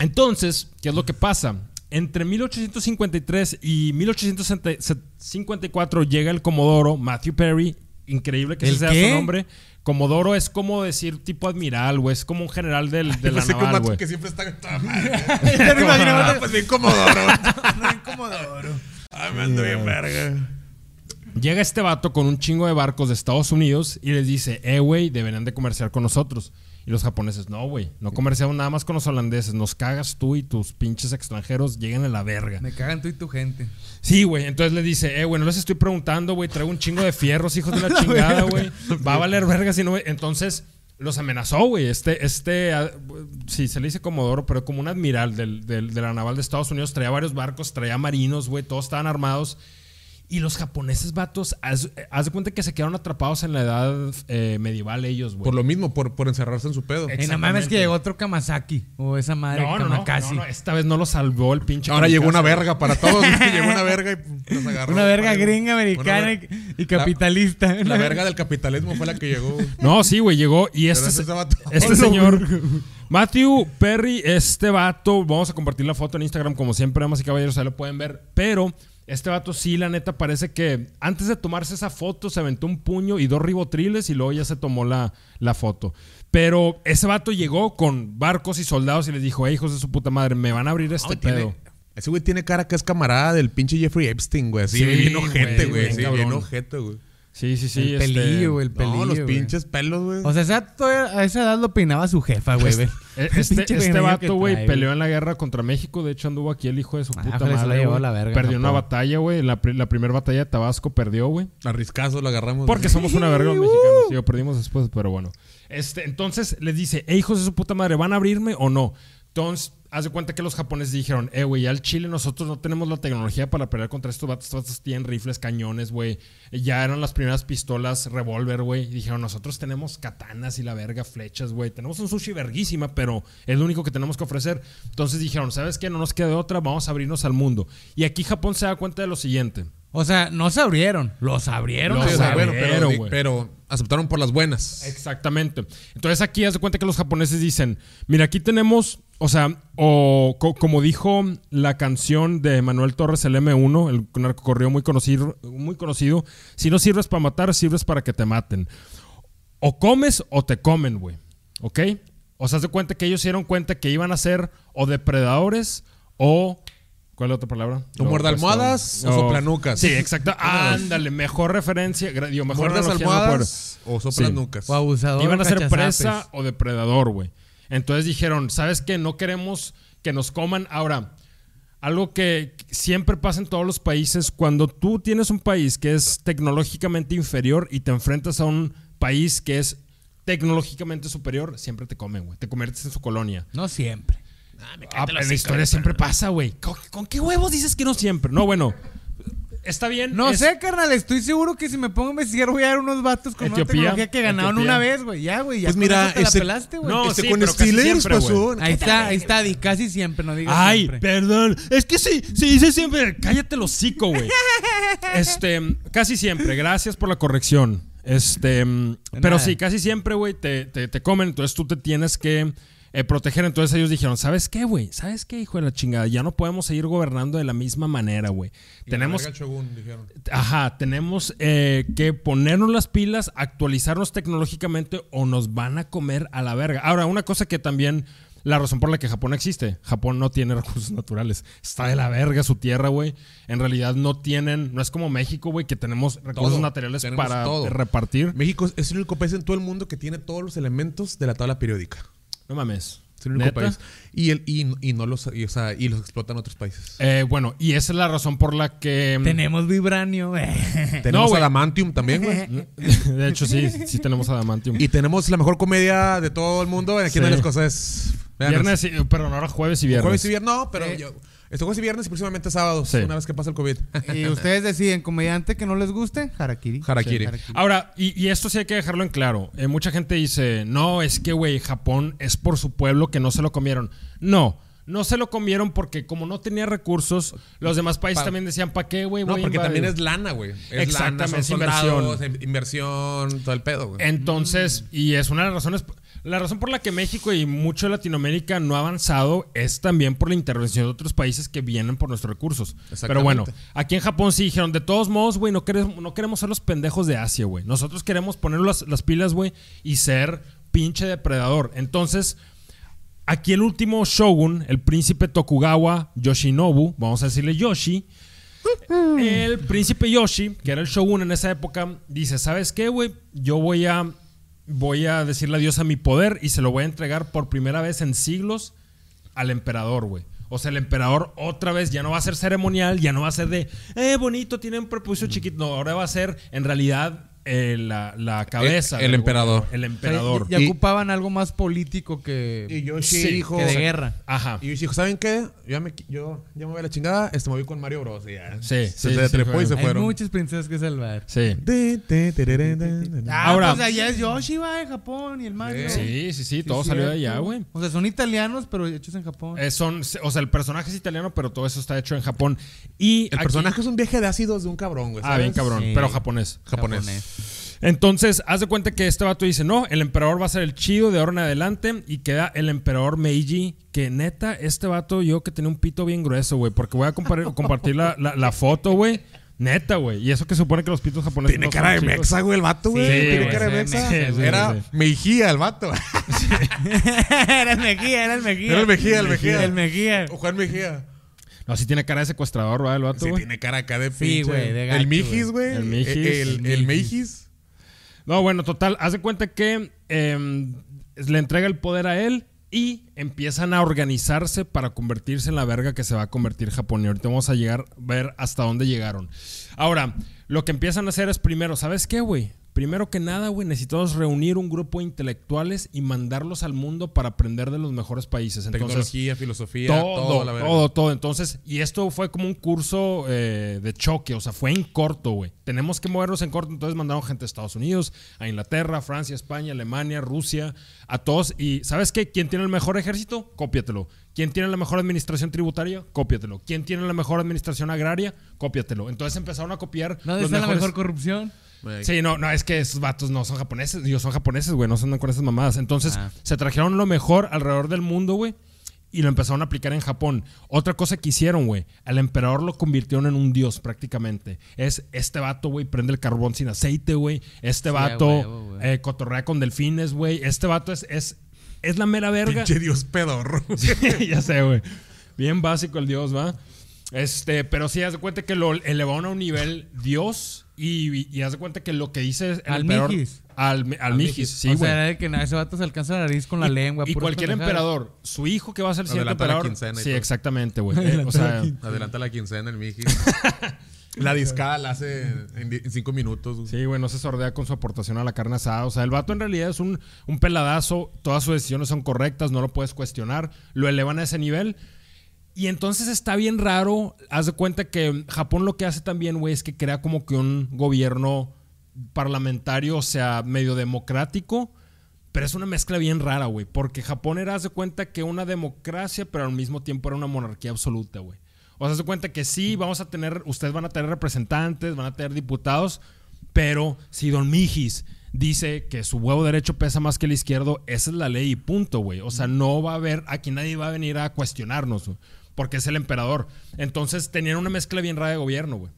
Entonces, ¿qué es lo que pasa? Entre 1853 y 1854 llega el Comodoro Matthew Perry. Increíble que ¿El ese sea qué? su nombre. Comodoro es como decir tipo admiral, güey. Es como un general del, de la como naval, güey. que siempre está toda madre. *laughs* Ya me Ah, pues bien comodoro. *laughs* *laughs* Bien Comodoro. Ay, me ando bien verga. Llega este vato con un chingo de barcos de Estados Unidos y les dice, eh, güey, deberían de comerciar con nosotros. Y los japoneses, no, güey, no comerciamos nada más con los holandeses. Nos cagas tú y tus pinches extranjeros lleguen a la verga. Me cagan tú y tu gente. Sí, güey. Entonces le dice, eh, güey, no les estoy preguntando, güey. Traigo un chingo de fierros, hijos de la *laughs* chingada, güey. Va a valer verga si no. güey. Entonces los amenazó, güey. Este, este, ah, sí, se le dice Comodoro, pero como un admiral del, del- de la naval de Estados Unidos. Traía varios barcos, traía marinos, güey. Todos estaban armados. Y los japoneses, vatos, haz, haz de cuenta que se quedaron atrapados en la edad eh, medieval ellos, güey. Por lo mismo, por, por encerrarse en su pedo. Y no mames que llegó otro Kamasaki. O esa madre No, Kamakasi. no, no, Esta vez no lo salvó el pinche. Ahora llegó una verga para todos. *laughs* llegó una verga y nos agarró. Una verga gringa americana ver- y, capitalista. La *laughs* verga del capitalismo fue la que llegó. No, sí, güey, llegó. Y este, este señor. Matthew Perry, este vato, vamos a compartir la foto en Instagram, como siempre, damas y caballeros, ahí lo pueden ver. Pero este vato sí, la neta, parece que antes de tomarse esa foto se aventó un puño y dos ribotriles y luego ya se tomó la, la foto. Pero ese vato llegó con barcos y soldados y les dijo, hey, hijos de su puta madre, me van a abrir este No, tiene- pedo. ese güey tiene cara que es camarada del pinche Jeffrey Epstein, güey. Así, Sí, bien ojete, güey, Sí, bien ojete, güey. Sí, sí, sí. el este- pelillo. El pelillo. No, los güey. pinches pelos, güey. O sea, esa, a esa edad lo peinaba su jefa, güey. Este, *laughs* pinche este pelillo vato, güey, peleó en la guerra contra México. De hecho, anduvo aquí el hijo de su Ah, puta la madre. llevó güey. a la verga, Perdió una batalla, güey. La, la primera batalla de Tabasco perdió, güey. A riscazo lo agarramos. Porque somos una verga los mexicanos. Digo, perdimos después, pero bueno. Este, entonces les dice, hey, hijos de su puta madre, ¿van a abrirme o no? Entonces, haz de cuenta que los japoneses dijeron, eh, güey, al Chile nosotros no tenemos la tecnología para pelear contra estos vatos. Estos tienen rifles, cañones, güey. Ya eran las primeras pistolas revólver, güey. Dijeron, nosotros tenemos katanas y la verga, flechas, güey. Tenemos un sushi verguísima, pero es lo único que tenemos que ofrecer. Entonces dijeron, ¿sabes qué? No nos queda otra, vamos a abrirnos al mundo. Y aquí Japón se da cuenta de lo siguiente. O sea, no se abrieron, los abrieron. Los abrieron, pero, pero aceptaron por las buenas. Exactamente. Entonces aquí haz de cuenta que los japoneses dicen, mira, aquí tenemos, o sea, o co- como dijo la canción de Manuel Torres, el M1, el narcocorrido muy conocido, muy conocido, si no sirves para matar, sirves para que te maten. O comes o te comen, güey. ¿Ok? O sea, haz de cuenta que ellos se dieron cuenta que iban a ser o depredadores o... ¿Cuál es la otra palabra? O muerde almohadas o soplanucas. Sí, exacto. *laughs* Ándale, mejor referencia. Digo, mejor Muerdas almohadas o soplas Sí. nucas. O abusador. Iban a ser presa o depredador, güey. Entonces dijeron, ¿sabes qué? No queremos que nos coman. Ahora, algo que siempre pasa en todos los países, cuando tú tienes un país que es tecnológicamente inferior y te enfrentas a un país que es tecnológicamente superior, siempre te comen, güey. Te conviertes en su colonia. No siempre. Ah, en la historia siempre pasa, güey. ¿Con, con qué huevos dices que no siempre? No, bueno. Está bien. No es- sé, carnal, estoy seguro que si me pongo a investigar voy a ver unos vatos con Etiopía, una tecnología que ganaron Etiopía. una vez, güey. Ya, güey, ya Pues mira, te la este- pelaste, güey. No, Este sí, con pero casi Steelers siempre, pasó. Ahí está, ahí está, di casi siempre, no digas Ay, siempre. perdón. Es que sí, sí dice siempre. Cállate el hocico, güey. *laughs* Este, casi siempre. Gracias por la corrección. Este, pero sí, casi siempre, güey, te, te, te comen. Entonces tú te tienes que eh, proteger. Entonces ellos dijeron, ¿sabes qué, güey? ¿Sabes qué, hijo de la chingada? Ya no podemos seguir gobernando de la misma manera, güey. Tenemos verga el shogun, dijeron. Ajá, tenemos eh, que ponernos las pilas, actualizarnos tecnológicamente o nos van a comer a la verga. Ahora, una cosa que también, la razón por la que Japón existe, Japón no tiene *laughs* recursos naturales. Está de la verga su tierra, güey. En realidad no tienen, no es como México, güey, que tenemos recursos Todo. materiales Tenemos para todo. repartir. México es el único país en todo el mundo que tiene todos los elementos de la tabla periódica. No mames. Es el único ¿Neta? país. Y, el, y, y no los, y, o sea, y los explotan otros países. Eh, bueno, y esa es la razón por la que... Tenemos vibranio, güey. Tenemos. Adamantium también, güey. *laughs* De hecho, sí, sí tenemos adamantium. Y tenemos la mejor comedia de todo el mundo. Aquí Sí. de las cosas. Viernes, y- perdón, ahora jueves y viernes. Jueves y viernes. No, pero Eh. yo. Este jueves y viernes y próximamente sábados. Sí. Una vez que pasa el COVID. *laughs* Y ustedes deciden, comediante que no les guste, Harakiri. Harakiri. Sí, Ahora, y, y esto sí hay que dejarlo en claro. Eh, mucha gente dice, no, es que, güey, Japón es por su pueblo que no se lo comieron. No, no se lo comieron porque como no tenía recursos, los demás países Pa- también decían, ¿para qué, güey? No, porque invadir?" también es lana, güey. Es Exactamente, lana, son es inversión. soldados, eh, inversión, todo el pedo, güey. Entonces, y es una de las razones, la razón por la que México y mucho de Latinoamérica no ha avanzado es también por la intervención de otros países que vienen por nuestros recursos. Pero bueno, aquí en Japón sí dijeron, de todos modos, güey, no queremos, no queremos ser los pendejos de Asia, güey. Nosotros queremos poner las, las pilas, güey, y ser pinche depredador. Entonces, aquí el último shogun, el príncipe Tokugawa Yoshinobu, vamos a decirle Yoshi, el príncipe Yoshi, que era el shogun en esa época, dice, ¿sabes qué, güey? Yo voy a, voy a decirle adiós a mi poder y se lo voy a entregar por primera vez en siglos al emperador, güey. O sea, el emperador otra vez ya no va a ser ceremonial, ya no va a ser de, eh, bonito, tiene un prepucio chiquito. No, ahora va a ser en realidad eh, la, la cabeza. El- emperador. gobierno, El O sea, emperador. Y- ocupaban algo más político que, Y Yoshi Sí, dijo. que de guerra. Ajá. Y Yoshi dijo, ¿saben qué? Yo, ya me, yo me voy a la chingada. Este me voy con Mario Bros. y ya. Sí, Se, sí, se sí, trepó y fue. se Hay fueron. muchas princesas que salvar. Sí. Ah, Ahora- pues allá es Yoshi, va, en Japón y el Mario. Sí, sí, sí, todo Sí, salió de allá, güey. O sea, son italianos, pero hechos en Japón. Eh, son, o sea, el personaje es italiano, pero todo eso está hecho en Japón. Y El aquí- personaje es un viaje de ácidos de un cabrón, güey. Ah, bien cabrón, Sí. pero japonés. Japonés. Entonces, haz de cuenta que este vato dice, no, el emperador va a ser el chido de ahora en adelante y queda el emperador Meiji, que neta, este vato yo que tenía un pito bien grueso, güey, porque voy a compar- *laughs* compartir la, la- la foto, güey. Neta, güey. Y eso que supone que los pitos japoneses Tiene no cara de chicos. mexa, güey, el vato, güey. Sí, Tiene güey, cara de mexa. sí, sí, Era sí. Mejía el vato. *laughs* era el Mejía, era el Mejía. Era el Mejía, el Mejía. El Mejía. O Juan Mejía. No, sí tiene cara de secuestrador, ¿verdad, el vato, Sí, güey? tiene cara acá de Sí, pinche. güey, de El Mijis, güey. El Mijis. El, el, el Mijis. No, bueno, total, haz de cuenta que em, le entrega el poder a él y empiezan a organizarse para convertirse en la verga que se va a convertir Japón. Y ahorita vamos a llegar ver hasta dónde llegaron. Ahora, lo que empiezan a hacer es primero, ¿sabes qué, güey? Primero que nada, güey, necesitamos reunir un grupo de intelectuales y mandarlos al mundo para aprender de los mejores países. Entonces, Tecnología, filosofía, todo, todo, la todo, todo. Entonces, y esto fue como un curso eh, de choque, o sea, fue en corto, güey. Tenemos que movernos en corto, entonces mandaron gente a Estados Unidos, a Inglaterra, Francia, España, Alemania, Rusia, a todos. Y ¿sabes qué? ¿Quién tiene el mejor ejército? Cópiatelo. ¿Quién tiene la mejor administración tributaria? Cópiatelo. ¿Quién tiene la mejor administración agraria? Cópiatelo. Entonces empezaron a copiar ¿Dónde los está la mejor corrupción? Sí, no, no, es que esos vatos no son japoneses. Ellos son japoneses, güey, no se andan con esas mamadas. Entonces, Ah. se trajeron lo mejor alrededor del mundo, güey, y lo empezaron a aplicar en Japón. Otra cosa que hicieron, güey, al emperador lo convirtieron en un dios prácticamente. Es este vato, güey, prende el carbón sin aceite, güey. Este Sí, vato eh, cotorrea con delfines, güey. Este vato es, es, es la mera verga. Pinche Dios pedorro. *laughs* Sí, ya sé, güey. Bien básico el dios, ¿va? Este, pero sí, haz de cuenta que lo elevaron a un nivel dios y, y haz de cuenta que lo que dice el Al emperador- Mijis. Al, al Mijis, sí, o güey. sea, era de que nada, ese vato se alcanza la nariz con la Y- lengua. Y cualquier emperador, su hijo que va a ser el siguiente Adelanta la emperador. quincena y Sí, todo. exactamente, güey. *laughs* Eh, o sea, Adelanta la quincena, el Miji. *laughs* la discada la hace en cinco minutos. sí, güey, no se sordea con su aportación a la carne asada. O sea, el vato en realidad es un, un peladazo. Todas sus decisiones son correctas, no lo puedes cuestionar. Lo elevan a ese nivel. Y entonces está bien raro. Haz de cuenta que Japón lo que hace también, güey, es que crea como que un gobierno parlamentario, o sea, medio democrático. Pero es una mezcla bien rara, güey. Porque Japón era, haz de cuenta que una democracia, pero al mismo tiempo era una monarquía absoluta, güey. O sea, haz de cuenta que sí, vamos a tener, ustedes van a tener representantes, van a tener diputados, pero si Don Mijis dice que su huevo derecho pesa más que el izquierdo, esa es la ley y punto, güey. O sea, no va a haber, aquí nadie va a venir a cuestionarnos, güey, porque es el emperador. Entonces tenían una mezcla bien rara de gobierno, güey.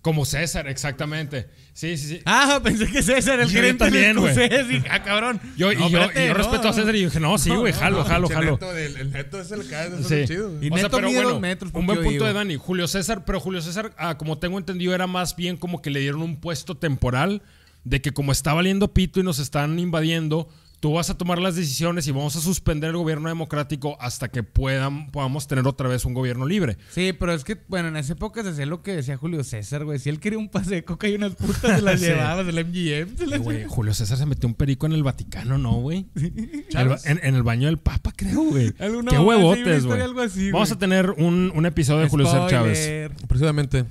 Como César, exactamente. Sí, sí, sí. Ah, pensé que César, el gerente también, del güey. ah, cabrón. Yo, y No, yo, espérate, y yo no, respeto a no. César y dije, no, sí, güey, jalo, jalo, jalo. neto del- el neto es el que eso Sí. es chido. Y O sea, pero mide bueno, dos metros, un buen yo punto digo. de Dani. Julio César, pero Julio César, ah, como tengo entendido, era más bien como que le dieron un puesto temporal de que como está valiendo pito y nos están invadiendo, tú vas a tomar las decisiones y vamos a suspender el gobierno democrático hasta que puedan, podamos tener otra vez un gobierno libre. Sí, pero es que, bueno, en esa época se hacía lo que decía Julio César, güey. Si él quería un pase de coca y unas putas, se *laughs* las Sí. llevaba del MGM. Se las güey, Julio César se metió un perico en el Vaticano, ¿no, güey? El En, en el baño del Papa, creo, güey. *laughs* Qué huevotes, güey. Vamos güey. a tener un, un episodio de Julio César Chávez. Precisamente.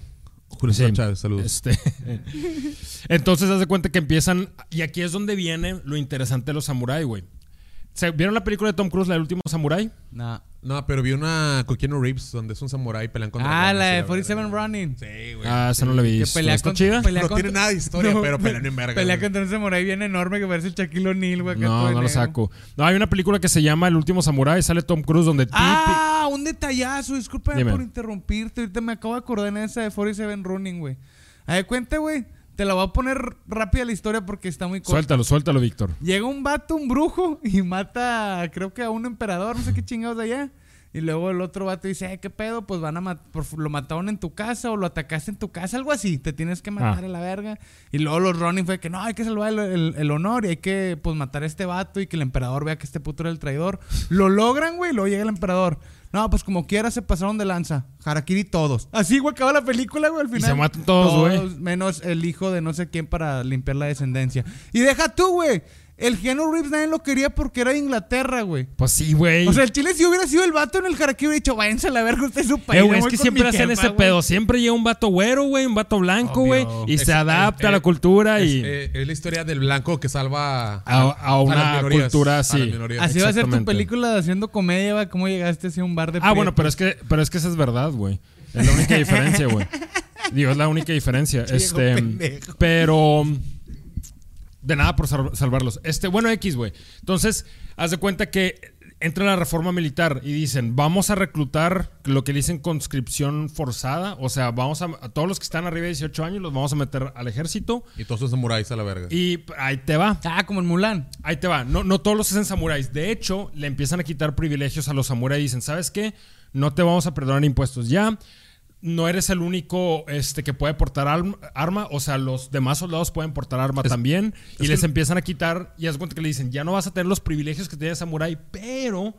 Julio Sí. Chávez, saludos. Este, *laughs* entonces, haz de cuenta que empiezan. Y aquí es donde viene lo interesante de los samuráis, güey. ¿Se- ¿Vieron la película de Tom Cruise, la del último samurái? No. No, pero vi una con Keanu Reeves donde es un samurái pelean contra Ah, la de verga. 47 Running. Sí, güey. Ah, esa no la vi. Que pelea ¿Está con- chida? pelea No contra- tiene nada de historia, pero pelean en verga, Pelea güey. contra un samurái bien enorme que parece el Shaquille O'Neal, güey. acá todo No, no lo negro. saco. No, hay una película que se llama El último samurái. Sale Tom Cruise donde Ah, un detallazo. Discúlpame Dime. por interrumpirte. Ahorita me acabo de acordar en esa de 47 Running, güey. A ver, cuenta, güey. Te la voy a poner rápida la historia porque está muy corta. Suéltalo, suéltalo, Víctor. Llega un vato, un brujo, y mata, creo que a un emperador, no sé qué chingados de allá. Y luego el otro vato dice, "Eh, ¿qué pedo? Pues van a mat- lo mataron en tu casa o lo atacaste en tu casa, algo así. Te tienes que matar Ah. a la verga. Y luego los Ronin fue que no, hay que salvar el, el- el honor y hay que pues matar a este vato y que el emperador vea que este puto era el traidor. Lo logran, güey, y luego llega el emperador. No, pues como quiera se pasaron de lanza. Harakiri todos. Así, güey, acaba la película, güey, al final. se matan todos, güey. Menos el hijo de no sé quién para limpiar la descendencia. Y deja tú, güey. El Keanu Reeves nadie lo quería porque era de Inglaterra, güey. Pues sí, güey. O sea, el Chile si hubiera sido el vato en el Harakiri hubiera dicho, váyanse a la verga, usted es su país. Eh, güey, es que siempre hacen jefa, ese güey". pedo. Siempre llega un vato güero, güey, un vato blanco, güey, y Es- se adapta eh, a la eh, cultura Es, y eh, es la historia del blanco que salva a, a una cultura así. Así va a ser tu película de haciendo comedia, güey. ¿Cómo llegaste así a un bar de Ah, bueno, pero es que, pero es que esa es verdad, güey. Es la única *laughs* diferencia, güey. Digo, es la única diferencia. Este, pendejo. pero de nada por sal- salvarlos. Este, bueno, X, güey. Entonces, haz de cuenta que entra la reforma militar y dicen, vamos a reclutar lo que dicen conscripción forzada, o sea, vamos a, a todos los que están arriba de 18 años los vamos a meter al ejército Y todos son samuráis a la verga. y ahí te va. Ah, como en Mulan. Ahí te va. No, no todos los hacen samuráis. De hecho, le empiezan a quitar privilegios a los samuráis. Dicen, ¿sabes qué? No te vamos a perdonar impuestos ya. No eres el único este, que puede portar arm- arma. O sea, los demás soldados pueden portar arma Es- también. Y es les que- empiezan a quitar. Y haz cuenta que le dicen, ya no vas a tener los privilegios que tenía samurái, pero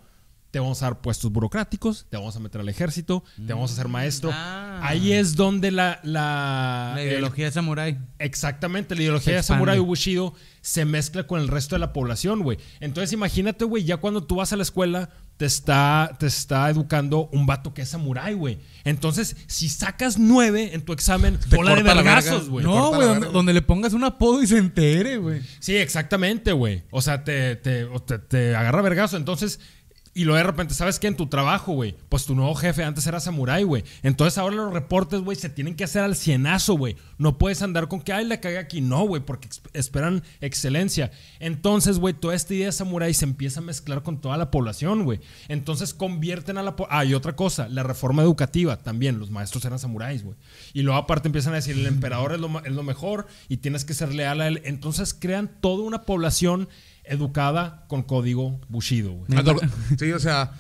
te vamos a dar puestos burocráticos, te vamos a meter al ejército, te vamos a hacer maestro. Ah. Ahí es donde la... La, La el- ideología de samurái. Exactamente, la ideología de. Samurai Bushido se mezcla con el resto de la población, güey. Entonces imagínate, güey, ya cuando tú vas a la escuela, te está, te está educando un vato que es samurái, güey. Entonces, si sacas nueve en tu examen, bola de vergazos, verga. güey. Te No, güey, donde, le pongas un apodo y se entere, güey. Sí, exactamente, güey. O sea, te, te, te- te agarra vergazo. Entonces, y luego de repente, ¿sabes qué? En tu trabajo, güey. Pues tu nuevo jefe antes era samurái, güey. Entonces ahora los reportes, güey, se tienen que hacer al cienazo, güey. No puedes andar con que, ay, le cagué aquí. No, güey, porque esperan excelencia. Entonces, güey, toda esta idea de samurái se empieza a mezclar con toda la población, güey. Entonces convierten a la... Ah, y otra cosa, la reforma educativa también. Los maestros eran samuráis, güey. Y luego aparte empiezan a decir, el emperador es lo, es lo mejor y tienes que ser leal a él. Entonces crean toda una población educada con código Bushido, güey. Sí, o sea,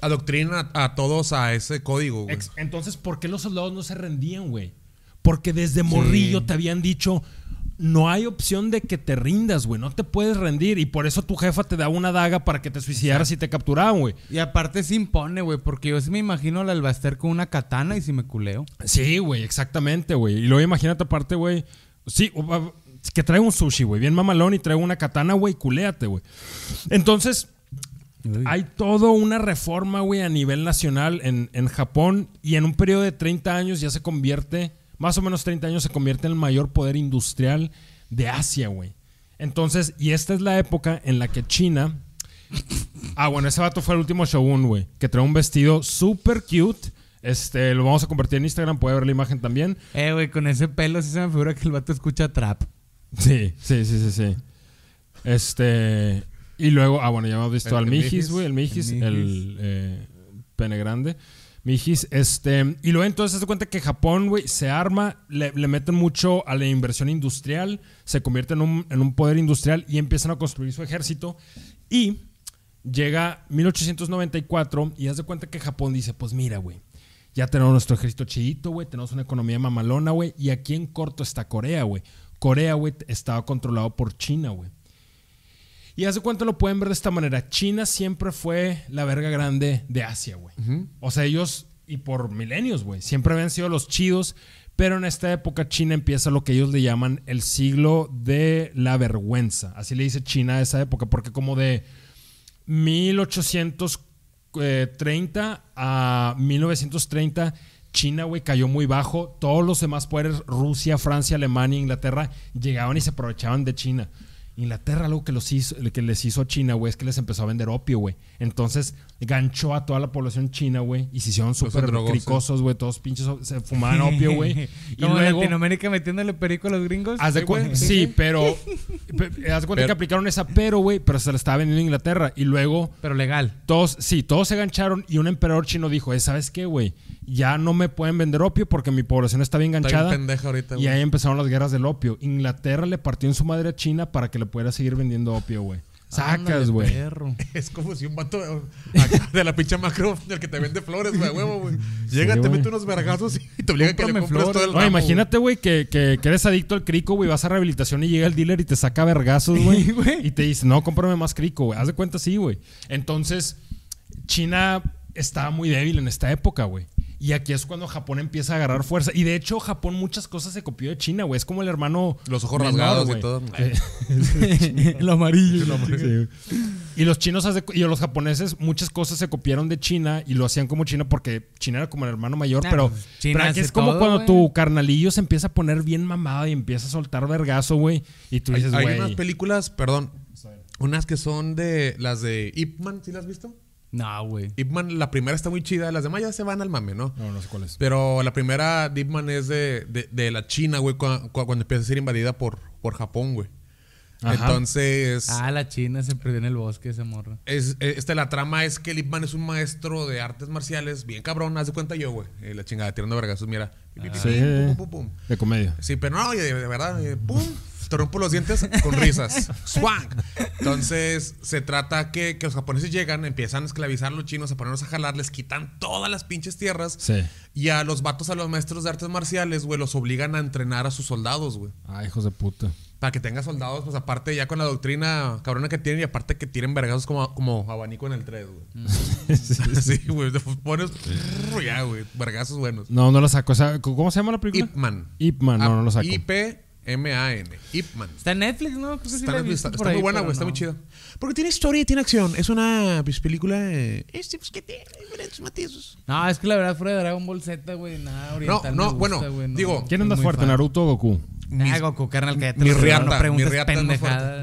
adoctrina a, todos a ese código, güey. Entonces, ¿por qué los soldados no se rendían, güey? Porque desde morrillo te habían dicho, no hay opción de que te rindas, güey, no te puedes rendir. Y por eso tu jefa te daba una daga para que te suicidaras y te capturaban, güey. Y aparte se impone, güey, porque yo sí me imagino al Albaster con una katana y si me culeo. Sí, güey, exactamente, güey. Y luego imagínate aparte, güey. Sí, o- que trae un sushi, güey, bien mamalón y trae una katana, güey, culéate, güey. Entonces, hay toda una reforma, güey, a nivel nacional en, en Japón y en un periodo de 30 años ya se convierte, más o menos 30 años se convierte en el mayor poder industrial de Asia, güey. Entonces, y esta es la época en la que China... Ah, bueno, ese vato fue el último shogun, güey, que trae un vestido súper cute. Este, lo vamos a convertir en Instagram, puede ver la imagen también. Eh, güey, con ese pelo sí se me figura que el vato escucha trap. Sí, sí, sí, sí, sí. Este. Y luego, ah, bueno, ya hemos visto El- al Mijis, güey, el Mijis, El eh, pene grande. Mijis, este. Y luego entonces se cuenta que Japón, güey, se arma, le, le meten mucho a la inversión industrial, se convierte en un, en un poder industrial y empiezan a construir su ejército. Y llega 1894 y haz de cuenta que Japón dice: Pues mira, güey. Ya tenemos nuestro ejército chiquito, güey. Tenemos una economía mamalona, güey. Y aquí en corto está Corea, güey. Corea, güey, estaba controlado por China, güey. Y haz de cuenta lo pueden ver de esta manera. China siempre fue la verga grande de Asia, güey. O sea, ellos, y por milenios, güey, siempre habían sido los chidos. Pero en esta época China empieza lo que ellos le llaman el siglo de la vergüenza. Así le dice China a esa época, porque como de 1830 a 1930, China, güey, cayó muy bajo. Todos los demás poderes, Rusia, Francia, Alemania, Inglaterra, llegaban y se aprovechaban de China. Inglaterra, algo que, los hizo, que les hizo a China, güey, es que les empezó a vender opio, güey. Entonces, ganchó a toda la población china, güey, y se hicieron súper cricosos, güey. Todos pinches se fumaban *laughs* opio, güey. y Como luego... Latinoamérica metiéndole perico a los gringos. Haz de Sí, cuenta, sí, *laughs* pero. pe- Haz de cuenta Pero- que aplicaron esa, pero, güey, pero se la estaba vendiendo a Inglaterra. Y luego Pero legal. todos, sí, todos se gancharon y un emperador chino dijo: eh, ¿Sabes qué, güey? Ya no me pueden vender opio porque mi población está bien Está bien ganchada. pendeja ahorita, y ahí empezaron las guerras del opio. Inglaterra le partió en su madre a China para que le pudiera seguir vendiendo opio, güey. Sacas, güey. *laughs* Es como si un vato acá de la pinche macro, el que te vende flores, güey, huevo, güey. Llega, te mete unos vergazos y te obliga a que le compres flores. todo el No, ramo, imagínate, güey, que, que- que eres adicto al crico, güey. Vas a rehabilitación y llega el dealer y te saca vergazos, güey. Sí, güey. y te dice, no, cómprame más crico, güey. Haz de cuenta, sí, güey. Entonces, China estaba muy débil en esta época, güey. Y aquí es cuando Japón empieza a agarrar fuerza. Y de hecho, Japón muchas cosas se copió de China, güey. Es como el hermano. Los ojos menor, rasgados y güey. todo. *laughs* El amarillo. Sí. Y los chinos y los japoneses, muchas cosas se copiaron de China y lo hacían como China porque China era como el hermano mayor, Ah, pero, pues, China pero aquí es como todo, cuando güey. tu carnalillo se empieza a poner bien mamado y empieza a soltar vergazo, güey. Y tú Hay, dices, hay güey. unas películas, perdón, unas que son de las de Ip Man, ¿sí las has visto? No, güey. Ip Man, la primera está muy chida, las demás ya se van al mame, ¿no? No, no sé cuál es. Pero la primera de Ip Man es de, de, de la China, güey, cua- cua- cuando empieza a ser invadida por, por Japón, güey. Ajá. Entonces, Ah, la China se perdió en el bosque esa morra. es, eh, este, la trama es que el Ip Man es un maestro de artes marciales, bien cabrón, haz de cuenta yo, güey. Eh, la chingada, tirando vergazos, mira. Pi, Sí. pum, pum, pum, pum. De comedia. Sí, pero no, oye, de, de verdad, eh, pum, te rompo los dientes con risas. *laughs* Swang. Entonces, se trata que, que los japoneses llegan, empiezan a esclavizar a los chinos, a ponerlos a jalar, les quitan todas las pinches tierras. Sí. Y a los vatos, a los maestros de artes marciales, güey, los obligan a entrenar a sus soldados, güey. Ah, hijos de puta. Para que tenga soldados, pues aparte ya con la doctrina cabrona que tienen y aparte que tienen vergazos como, como abanico en el 3, güey. *laughs* *laughs* sí, güey. te pones. Ya, güey. Vergazos buenos. No, no lo saco. O sea, ¿Cómo se llama la película? Ip Man. Ip Man, no, no lo saco. Ip Man. Está en Netflix, ¿no? Creo que sí Está, la he en- visto está- por está muy buena, pero güey. Está no. muy chida. Porque tiene historia y tiene acción. Es una pues, película. eh, este, pues, que tiene diferentes matices. No, es que la verdad, fuera de Dragon Ball Z, güey, nada oriental. no, me bueno, gusta, güey, no. digo, ¿Quién anda Soy muy fuerte, fan. Naruto o Goku? Nah, Goku, carnal, que Mi riata, no preguntes mi riata.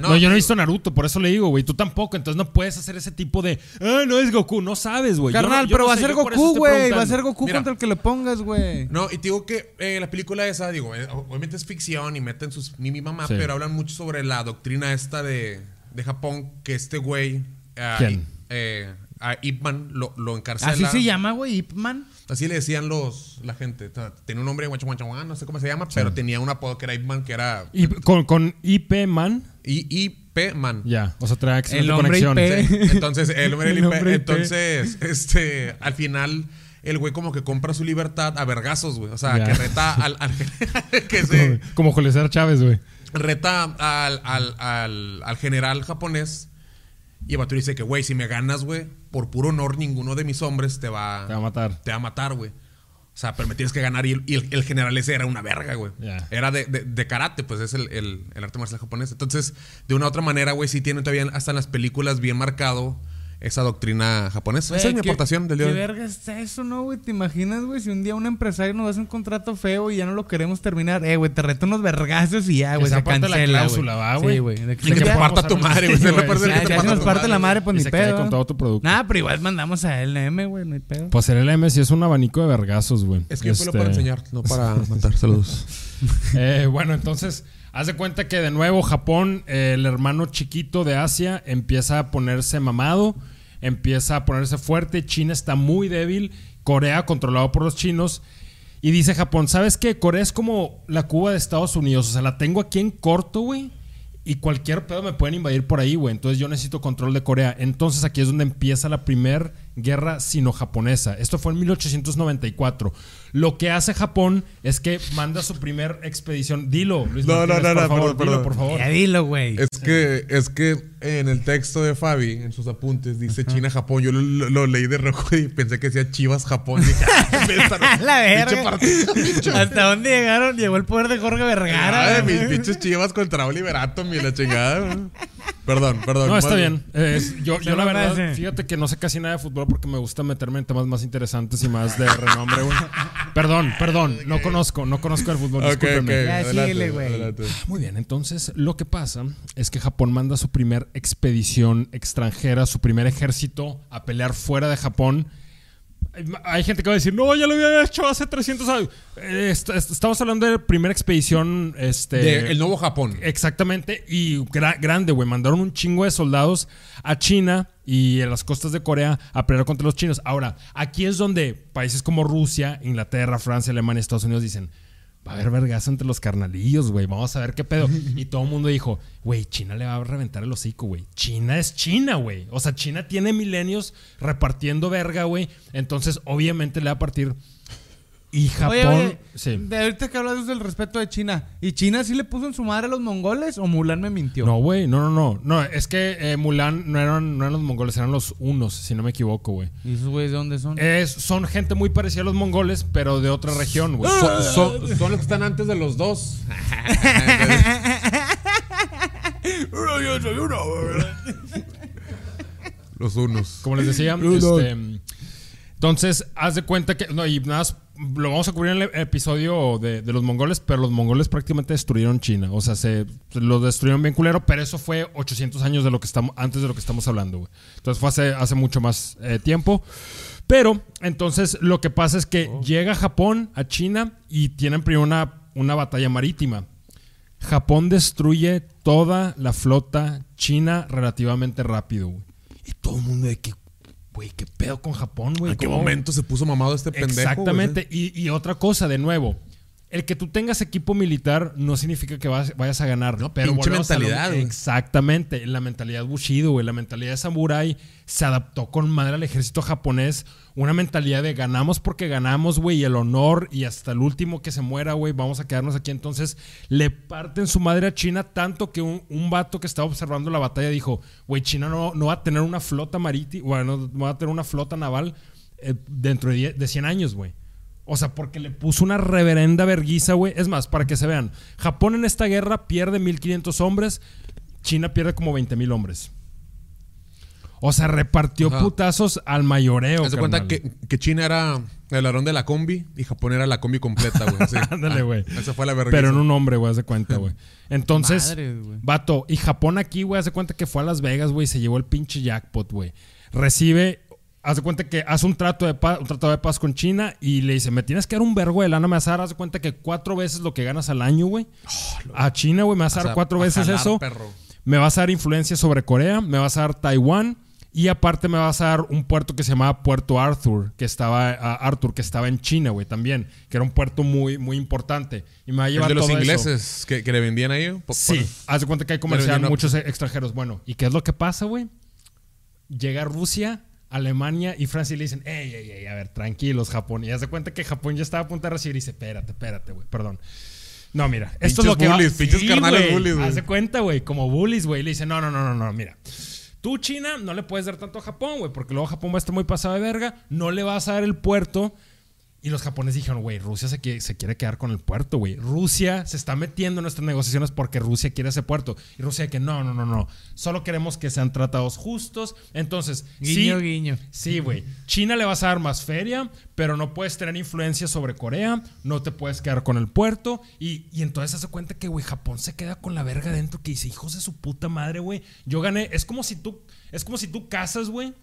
No, No, yo no he visto Naruto, por eso le digo, güey. Tú tampoco, entonces no puedes hacer ese tipo de. Ah, no es Goku, no sabes, güey. Carnal, yo pero no va a sé, ser Goku, güey. Va a ser Goku contra el que le pongas, güey. No, y te digo que eh, la película esa, digo, eh, obviamente es ficción y meten sus mimi mamá, Sí. pero hablan mucho sobre la doctrina esta de, de Japón, que este güey. eh, ¿Quién? eh, a Ip Man lo, lo encarcela. Así se llama, güey, Ip Man. Así le decían los la gente. O sea, Tenía un nombre guacho guacho guan, no sé cómo se llama, pero tenía un apodo que era Ip Man, que era Y con, con IP Man, I- IP Man. ya. O sea, trae hombre conexión. IP. Sí, Entonces, el hombre del *laughs* El IP, hombre IP. Entonces, este, al final, el güey como que compra su libertad a vergazos, güey. O sea, que reta al, al *laughs* que se Como, como Julio César Chávez, güey. reta al, al, al, al general japonés. Y el vato dice que, güey, si me ganas, güey, por puro honor, ninguno de mis hombres te va, Te va a matar. te va a matar, güey. O sea, pero me tienes que ganar. Y el, y el- el general ese era una verga, güey. Era de, de- de karate, pues es el, el- el arte marcial japonés. Entonces, de una u otra manera, güey, sí tiene todavía hasta en las películas bien marcado esa doctrina japonesa. esa es mi Güey, ¿qué- aportación del día ¿Qué de hoy. verga está eso, no, güey? ¿Te imaginas, güey? Si un día un empresario nos hace un contrato feo y ya no lo queremos terminar. Eh, güey, te reto unos vergazos y ya, güey, se parte de la cancela, cláusula, güey. ¿va, güey? Sí, güey. Que Y que se te parta tu madre, güey. Sí, lo si nos parte la madre, pues Y ni se pedo. con todo tu producto. Nah, pero igual mandamos a LM, güey, no hay pedo. Pues el LM sí es un abanico de vergazos, güey. Es que yo fui Este, para enseñar, no para *laughs* matar. Saludos. *laughs* Eh, bueno, entonces, haz de cuenta que de nuevo Japón, eh, el hermano chiquito de Asia, empieza a ponerse mamado, empieza a ponerse fuerte. China está muy débil. Corea, controlado por los chinos. Y dice Japón, ¿sabes qué? Corea es como la Cuba de Estados Unidos. O sea, la tengo aquí en corto, güey. Y cualquier pedo me pueden invadir por ahí, güey. Entonces yo necesito control de Corea. Entonces aquí es donde empieza la primera guerra sino-japonesa. Esto fue en 1894. Lo que hace Japón es que manda su primer expedición. Dilo, Luis No, no, Martínez, no, por no, favor, perdón, dilo, por favor. Ya dilo, güey. Es que, es que en el texto de Fabi, en sus apuntes, dice China-Japón. Yo lo, lo- lo leí de rojo y pensé que decía Chivas-Japón. *laughs* "Ah, *laughs* La verga. ¿Hasta dónde llegaron? Llegó el poder de Jorge Vergara. Ay, mis pinches Chivas contra Liberato, mi la chingada. Perdón, perdón. No, está bien. Es- yo, yo la verdad, parece. fíjate que no sé casi nada de fútbol porque me gusta meterme en temas más interesantes y más de renombre, güey. Perdón, perdón. No conozco, no conozco el fútbol. Ok, discúlpenme. ok. Ya, adelante, síguele, güey. adelante. Muy bien, entonces lo que pasa es que Japón manda su primer expedición extranjera, su primer ejército a pelear fuera de Japón. Hay- gente que va a decir, no, ya lo había hecho hace 300 años. Eh, est- est- estamos hablando de la primera expedición. Este, De el nuevo Japón. Exactamente, y gra- grande, güey. Mandaron un chingo de soldados a China y a las costas de Corea a pelear contra los chinos. Ahora, aquí es donde países como Rusia, Inglaterra, Francia, Alemania, Estados Unidos dicen, va a haber vergazo entre los carnalillos, güey. Vamos a ver qué pedo. *laughs* Y todo el mundo dijo, güey, China le va a reventar el hocico, güey. China es China, güey. O sea, China tiene milenios repartiendo verga, güey. Entonces, obviamente le va a partir. Y Japón... Oye, oye, sí. de ahorita que hablas del respeto de China. ¿Y China sí le puso en su madre a los mongoles o Mulan me mintió? No, güey, no, no, no. No, es que eh, Mulan no eran, no eran los mongoles, eran los unos, si no me equivoco, güey. ¿Y esos güeyes de dónde son? Es, son gente muy parecida a los mongoles, pero de otra región, güey. Son, son- son los que están antes de los dos. los unos. Como les decía, este, entonces, haz de cuenta que. No, y nada más, lo vamos a cubrir en el episodio de, de los mongoles, pero los mongoles prácticamente destruyeron China. O sea, se lo destruyeron bien culero, pero eso fue 800 años de lo que estamos, antes de lo que estamos hablando, güey. Entonces fue hace, hace mucho más eh, tiempo. Pero, entonces, lo que pasa es que llega Japón a China y tienen primero una, una batalla marítima. Japón destruye toda la flota china relativamente rápido, güey. Y todo el mundo de que, güey, ¿qué pedo con Japón, güey? ¿En qué momento se puso mamado este pendejo? güey? Exactamente. Y, y otra cosa, de nuevo. El que tú tengas equipo militar no significa que vas- vayas a ganar. No, pero pinche lo- mentalidad, güey. Exactamente. La mentalidad Bushido, güey. La mentalidad de Samurai se adaptó con madre al ejército japonés. Una mentalidad de ganamos porque ganamos, güey. Y el honor y hasta el último que se muera, güey. Vamos a quedarnos aquí. Entonces le parten su madre a China tanto que un, un vato que estaba observando la batalla dijo, güey, China no, no va a tener una flota marítima, bueno, no va a tener una flota naval eh, dentro de, 10 de 100 años, güey. O sea, porque le puso una reverenda verguiza, güey. Es más, para que se vean, Japón en esta guerra pierde 1500 hombres, China pierde como 20 mil hombres. O sea, repartió Ajá. putazos al mayoreo. Haz de cuenta que, que China era el ladrón de la combi y Japón era la combi completa, güey. Sí. *laughs* Ándale, güey. Ah, Esa fue la verga. Pero en un hombre, güey, haz de cuenta, güey. *laughs* Entonces, Madres, güey. vato, y Japón aquí, güey, haz de cuenta que fue a Las Vegas, güey, y se llevó el pinche jackpot, güey. Recibe, haz de cuenta que hace un trato de paz, un tratado de paz con China y le dice, me tienes que dar un vergo de lana, me vas a dar, haz de cuenta que cuatro veces lo que ganas al año, güey. a China, güey, me vas a dar cuatro veces eso. Me vas a dar influencia sobre Corea, me vas a dar Taiwán y aparte me vas a dar un puerto que se llamaba Puerto Arthur, que estaba Arthur, que estaba en China, güey, también, que era un puerto muy muy importante y me va a El llevar de los todo ingleses que, que le vendían ahí. po- Sí, por- haz de cuenta que hay a- muchos extranjeros. Bueno, ¿y qué es lo que pasa, güey? Llega Rusia, Alemania y Francia y le dicen, ey, ey, ey, a ver, tranquilos, Japón. Y haz de cuenta que Japón ya estaba a punto de recibir y dice, espérate, espérate, güey, perdón. No, mira, esto es lo que va- bullies, pinches carnales bullies, güey. Haz de cuenta, güey, como bullies, güey. Le dice, no, no, no, no, no, mira. Tú, China, no le puedes dar tanto a Japón, güey, porque luego Japón va a estar muy pasado de verga. No le vas a dar el puerto. Y los japoneses dijeron, güey, Rusia se quiere, se quiere quedar con el puerto, güey. Rusia se está metiendo en nuestras negociaciones porque Rusia quiere ese puerto. Y Rusia que no, no, no, no. Solo queremos que sean tratados justos. Entonces, Guiño, sí, guiño. Sí, güey. China le vas a dar más feria, pero no puedes tener influencia sobre Corea, no te puedes quedar con el puerto. Y, y entonces hace cuenta que, güey, Japón se queda con la verga dentro que dice, hijos de su puta madre, güey. Yo gané. Es como si tú, es como si tú casas, güey.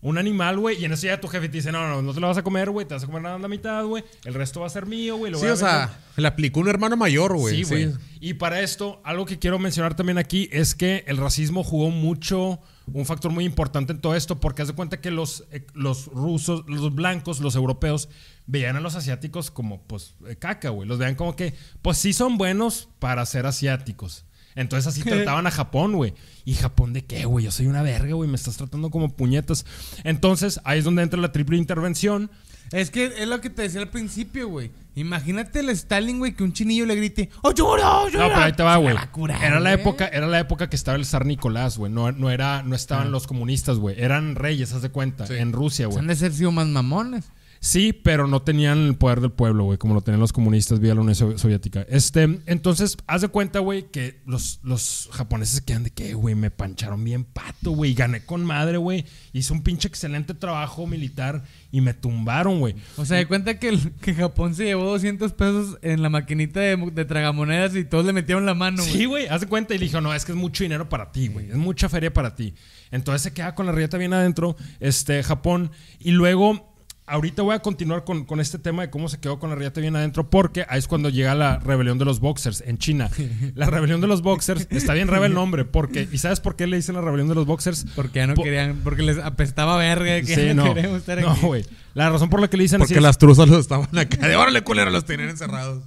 Un animal, güey, y en eso ya tu jefe te dice, no, no, no te lo vas a comer, güey, te vas a comer nada más la mitad, güey, el resto va a ser mío, güey. Sí, o sea, le aplicó un hermano mayor, güey. Sí, güey. Y para esto, algo que quiero mencionar también aquí es que el racismo jugó mucho, un factor muy importante en todo esto, porque haz de cuenta que los, eh, los rusos, los blancos, los europeos, veían a los asiáticos como, pues, eh, caca, güey. Los veían como que, pues sí son buenos para ser asiáticos. Entonces así *laughs* trataban a Japón, güey. ¿Y Japón de qué, güey? Yo soy una verga, güey. Me estás tratando como puñetas. Entonces ahí es donde entra la triple intervención. Es que es lo que te decía al principio, güey. Imagínate el Stalin, güey, que un chinillo le grite, ¡Oh, llora, oh, llora! No, pero ahí te va, güey. Era la época, era la época que estaba el zar Nicolás, güey. No, no era, no estaban los comunistas, güey. Eran reyes, haz de cuenta, Sí. en Rusia, güey. Han de ser sido más mamones. Sí, pero no tenían el poder del pueblo, güey, como lo tenían los comunistas vía la Unión So- Soviética. Este, entonces, haz de cuenta, güey, que los, los japoneses se quedan de que, güey, me pancharon bien pato, güey. Gané con madre, güey. Hice un pinche excelente trabajo militar y me tumbaron, güey. O sea, de cuenta que, el- que Japón se llevó 200 pesos en la maquinita de, de tragamonedas y todos le metieron la mano, güey. Sí, güey, haz de cuenta y le dijo, no, es que es mucho dinero para ti, güey, es mucha feria para ti. Entonces se queda con la rieta bien adentro, este, Japón, y luego, ahorita voy a continuar con, con este tema de cómo se quedó con la rieta bien adentro, porque ahí es cuando llega la rebelión de los boxers en China. La rebelión de los boxers, está bien reba el nombre, porque, ¿y sabes por qué le dicen la rebelión de los boxers? Porque ya no Po- querían, porque les apestaba verga, que Sí, ya *laughs* no, no, estar no, aquí. La razón por la que le dicen así Porque las truzas los estaban acá. De órale, culero, los tenían encerrados.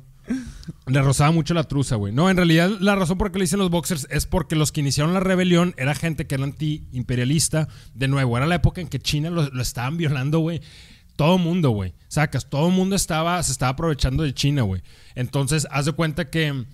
Le rozaba mucho la truza, güey. No, en realidad la razón por la que le dicen los boxers es porque los que iniciaron la rebelión era gente que era anti-imperialista. De nuevo, era la época en que China lo, lo estaban violando, güey. Todo mundo, güey. Sacas, todo el mundo estaba, se estaba aprovechando de China, güey. Entonces, haz de cuenta que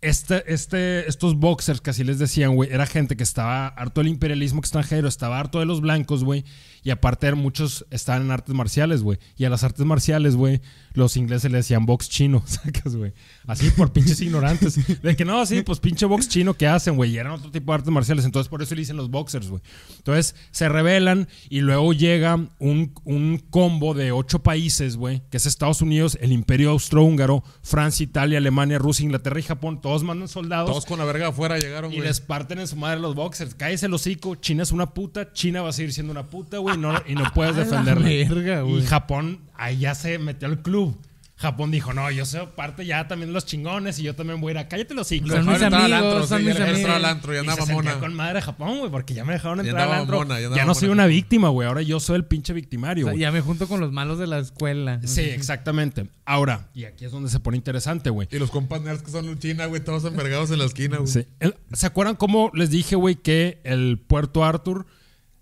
este, este, estos boxers que así les decían, güey, era gente que estaba harto del imperialismo extranjero, estaba harto de los blancos, güey. Y aparte muchos estaban en artes marciales, güey. Y a las artes marciales, güey, los ingleses le decían box chino, *laughs* sacas, güey. Así por pinches ignorantes. De que no, sí, pues pinche box chino que hacen, güey. Y eran otro tipo de artes marciales. Entonces por eso le dicen los boxers, güey. Entonces se rebelan y luego llega un, un combo de ocho países, güey, que es Estados Unidos, el Imperio Austrohúngaro, Francia, Italia, Alemania, Rusia, Inglaterra y Japón. Todos mandan soldados. Todos con la verga afuera llegaron, Y güey. les parten en su madre los boxers. Cállese el hocico. China es una puta. China va a seguir siendo una puta, güey. No, y no puedes *laughs* defenderla. verga, güey. y Japón, ahí ya se metió al club. Japón dijo, no, yo soy parte ya también de los chingones y yo también voy a ir a... Cállate los hijos. Son mis amigos, antro, son sí, mis ya amigos. al antro y Y andaba se sentía mona. con madre Japón, güey, porque ya me dejaron Ya entrar al andaba antro. mona, ya ya, no soy mona. una víctima, güey. Ahora yo soy el pinche victimario, O sea, ya me junto con los malos de la escuela. Sí, exactamente. Ahora, y aquí es donde se pone interesante, güey. Y los compas nerds que son en China, güey, todos envergados en la esquina, güey. Sí. ¿Se acuerdan cómo les dije, güey, que el puerto Arthur,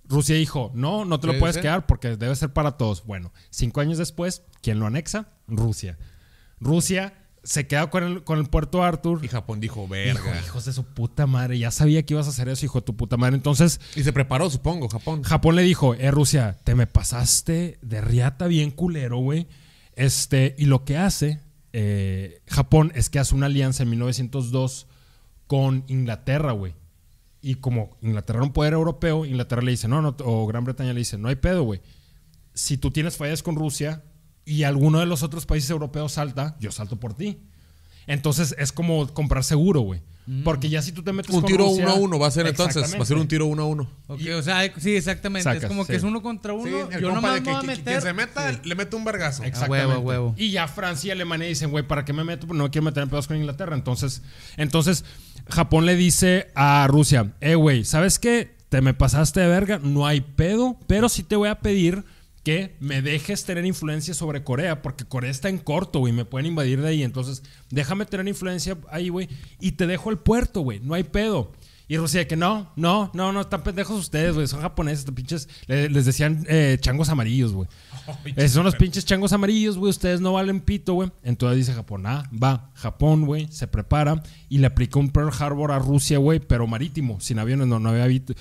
Rusia dijo, no, no te lo puedes quedar porque debe ser para todos? Bueno, cinco años después, ¿quién lo anexa? Rusia. Rusia se queda con el, con el puerto Arthur. Y Japón dijo, Hijo, verga. hijos de su puta madre, ya sabía que ibas a hacer eso, hijo de tu puta madre. Entonces, Y se preparó, supongo, Japón. Japón le dijo, eh, Rusia, te me pasaste de riata bien culero, güey. Este, y lo que hace eh, Japón es que hace una alianza en 1902 con Inglaterra, güey. Y como Inglaterra era un poder europeo, Inglaterra le dice, no, no, o Gran Bretaña le dice, no hay pedo, güey. Si tú tienes fallas con Rusia y alguno de los otros países europeos salta, yo salto por ti. Entonces es como comprar seguro, güey. Porque ya si tú te metes Un con tiro Rusia- uno a uno va a ser entonces. Va a ser un tiro uno a uno. Ok, o sea, sí, exactamente. Sacas, es como que es uno contra uno. Sí, yo nomás me que, voy a meter. quien se meta, le mete un vergazo. Exactamente. A huevo, a huevo. Y ya Francia y Alemania dicen, güey, ¿para qué me meto? Porque no quiero meter en pedos con Inglaterra. Entonces, entonces Japón le dice a Rusia, eh, güey, ¿sabes qué? Te me pasaste de verga, no hay pedo, pero sí te voy a pedir que me dejes tener influencia sobre Corea, porque Corea está en corto, güey, me pueden invadir de ahí. Entonces, déjame tener influencia ahí, güey, y te dejo el puerto, güey, no hay pedo. Y Rusia que no, no, no, no, están pendejos ustedes, güey, son japoneses, pinches, le- les decían eh, changos amarillos, güey. Esos son los pinches changos amarillos, güey. Ustedes no valen pito, güey. Entonces dice Japón, ah, va. Japón, güey, se prepara y le aplica un Pearl Harbor a Rusia, güey, pero marítimo, sin aviones, no, no había habido.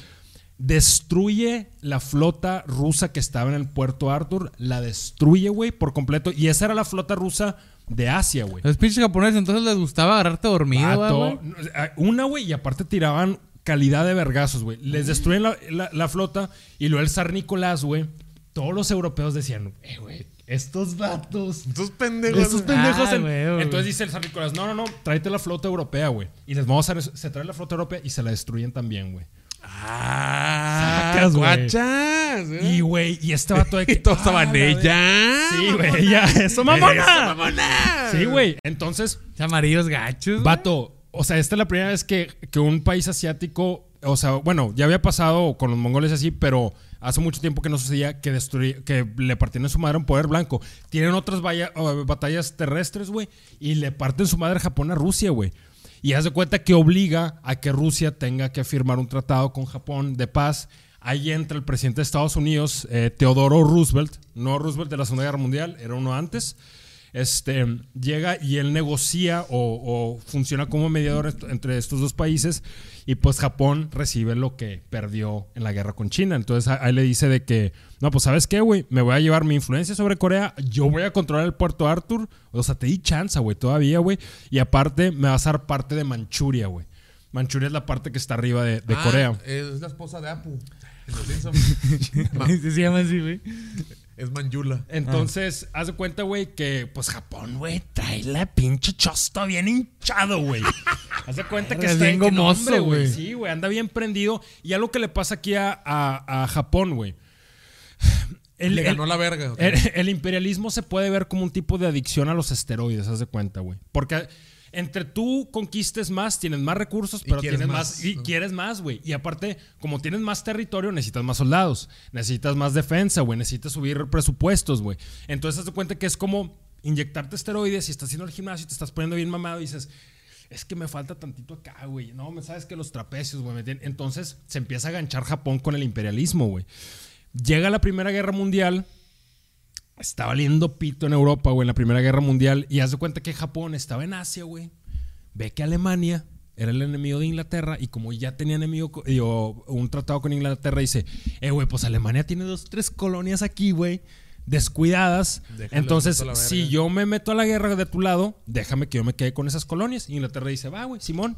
Destruye la flota rusa que estaba en el puerto Arthur, la destruye, güey, por completo. Y esa era la flota rusa de Asia, güey. Los pinches japoneses entonces les gustaba agarrarte dormido, güey. Una, güey, y aparte tiraban calidad de vergazos, güey. Les destruyen la, la- la flota y luego el zar Nicolás, güey. Todos los europeos decían, eh, güey, estos vatos. Estos pendejos. Estos pendejos. Ah, en-. Entonces dice el zar Nicolás, no, no, no, tráete la flota europea, güey. Y les vamos a hacer eso. Se trae la flota europea y se la destruyen también, güey. Ah, Sacas, guachas. ¿eh? Y, güey, y este vato de *laughs* que. Y todos "Ah, estaban verga". ella. Sí, güey, ya. *laughs* ¡Eso, mamona! mamona! Sí, güey. Entonces, Amarillos gachos. Vato, o sea, esta es la primera vez que, que un país asiático, o sea, bueno, ya había pasado con los mongoles así, pero hace mucho tiempo que no sucedía que destruía, que le a su madre un poder blanco. Tienen otras vaya- o, batallas terrestres, güey, y le parten su madre Japón a Rusia, güey. Y haz de cuenta que obliga a que Rusia tenga que firmar un tratado con Japón de paz. Ahí entra el presidente de Estados Unidos, eh, Teodoro Roosevelt, no Roosevelt de la Segunda Guerra Mundial, era uno antes. Este, llega y él negocia o, o funciona como mediador entre estos dos países y pues Japón recibe lo que perdió en la guerra con China. Entonces ahí le dice de que, no, pues sabes qué, güey, me voy a llevar mi influencia sobre Corea, yo voy a controlar el puerto Arthur, o sea, te di chance, güey, todavía, güey, y aparte me vas a dar parte de Manchuria, güey. Manchuria es la parte que está arriba de, de Ah, Corea. Es la esposa de Apu. *laughs* Se llama así, güey. Es Manjula. Entonces, haz de cuenta, güey, que pues Japón, güey, trae la pinche chosto bien hinchado, güey. *laughs* haz de cuenta que está bien gomoso, güey. Sí, güey, anda bien prendido. Y algo que le pasa aquí a, a- a Japón, güey. Le ganó la verga. el- el imperialismo se puede ver como un tipo de adicción a los esteroides, haz de cuenta, güey. Porque entre tú conquistes más, tienes más recursos, pero tienes más, más, y ¿no? quieres más, güey. Y aparte, como tienes más territorio, necesitas más soldados, necesitas más defensa, güey, necesitas subir presupuestos, güey. Entonces, de cuenta que es como inyectarte esteroides y estás haciendo el gimnasio y te estás poniendo bien mamado y dices, es que me falta tantito acá, güey. No, me sabes que los trapecios, güey. me tienen-". Entonces, se empieza a ganchar Japón con el imperialismo, güey. Llega la Primera Guerra Mundial, está valiendo pito en Europa, güey, en la Primera Guerra Mundial. Y haz de cuenta que Japón estaba en Asia, güey. Ve que Alemania era el enemigo de Inglaterra y como ya tenía enemigo, digo, un tratado con Inglaterra, dice, eh, güey, pues Alemania tiene dos, tres colonias aquí, güey, descuidadas. Entonces, si yo me meto a la guerra de tu lado, déjame que yo me quede con esas colonias. Inglaterra dice, va, güey, Simón.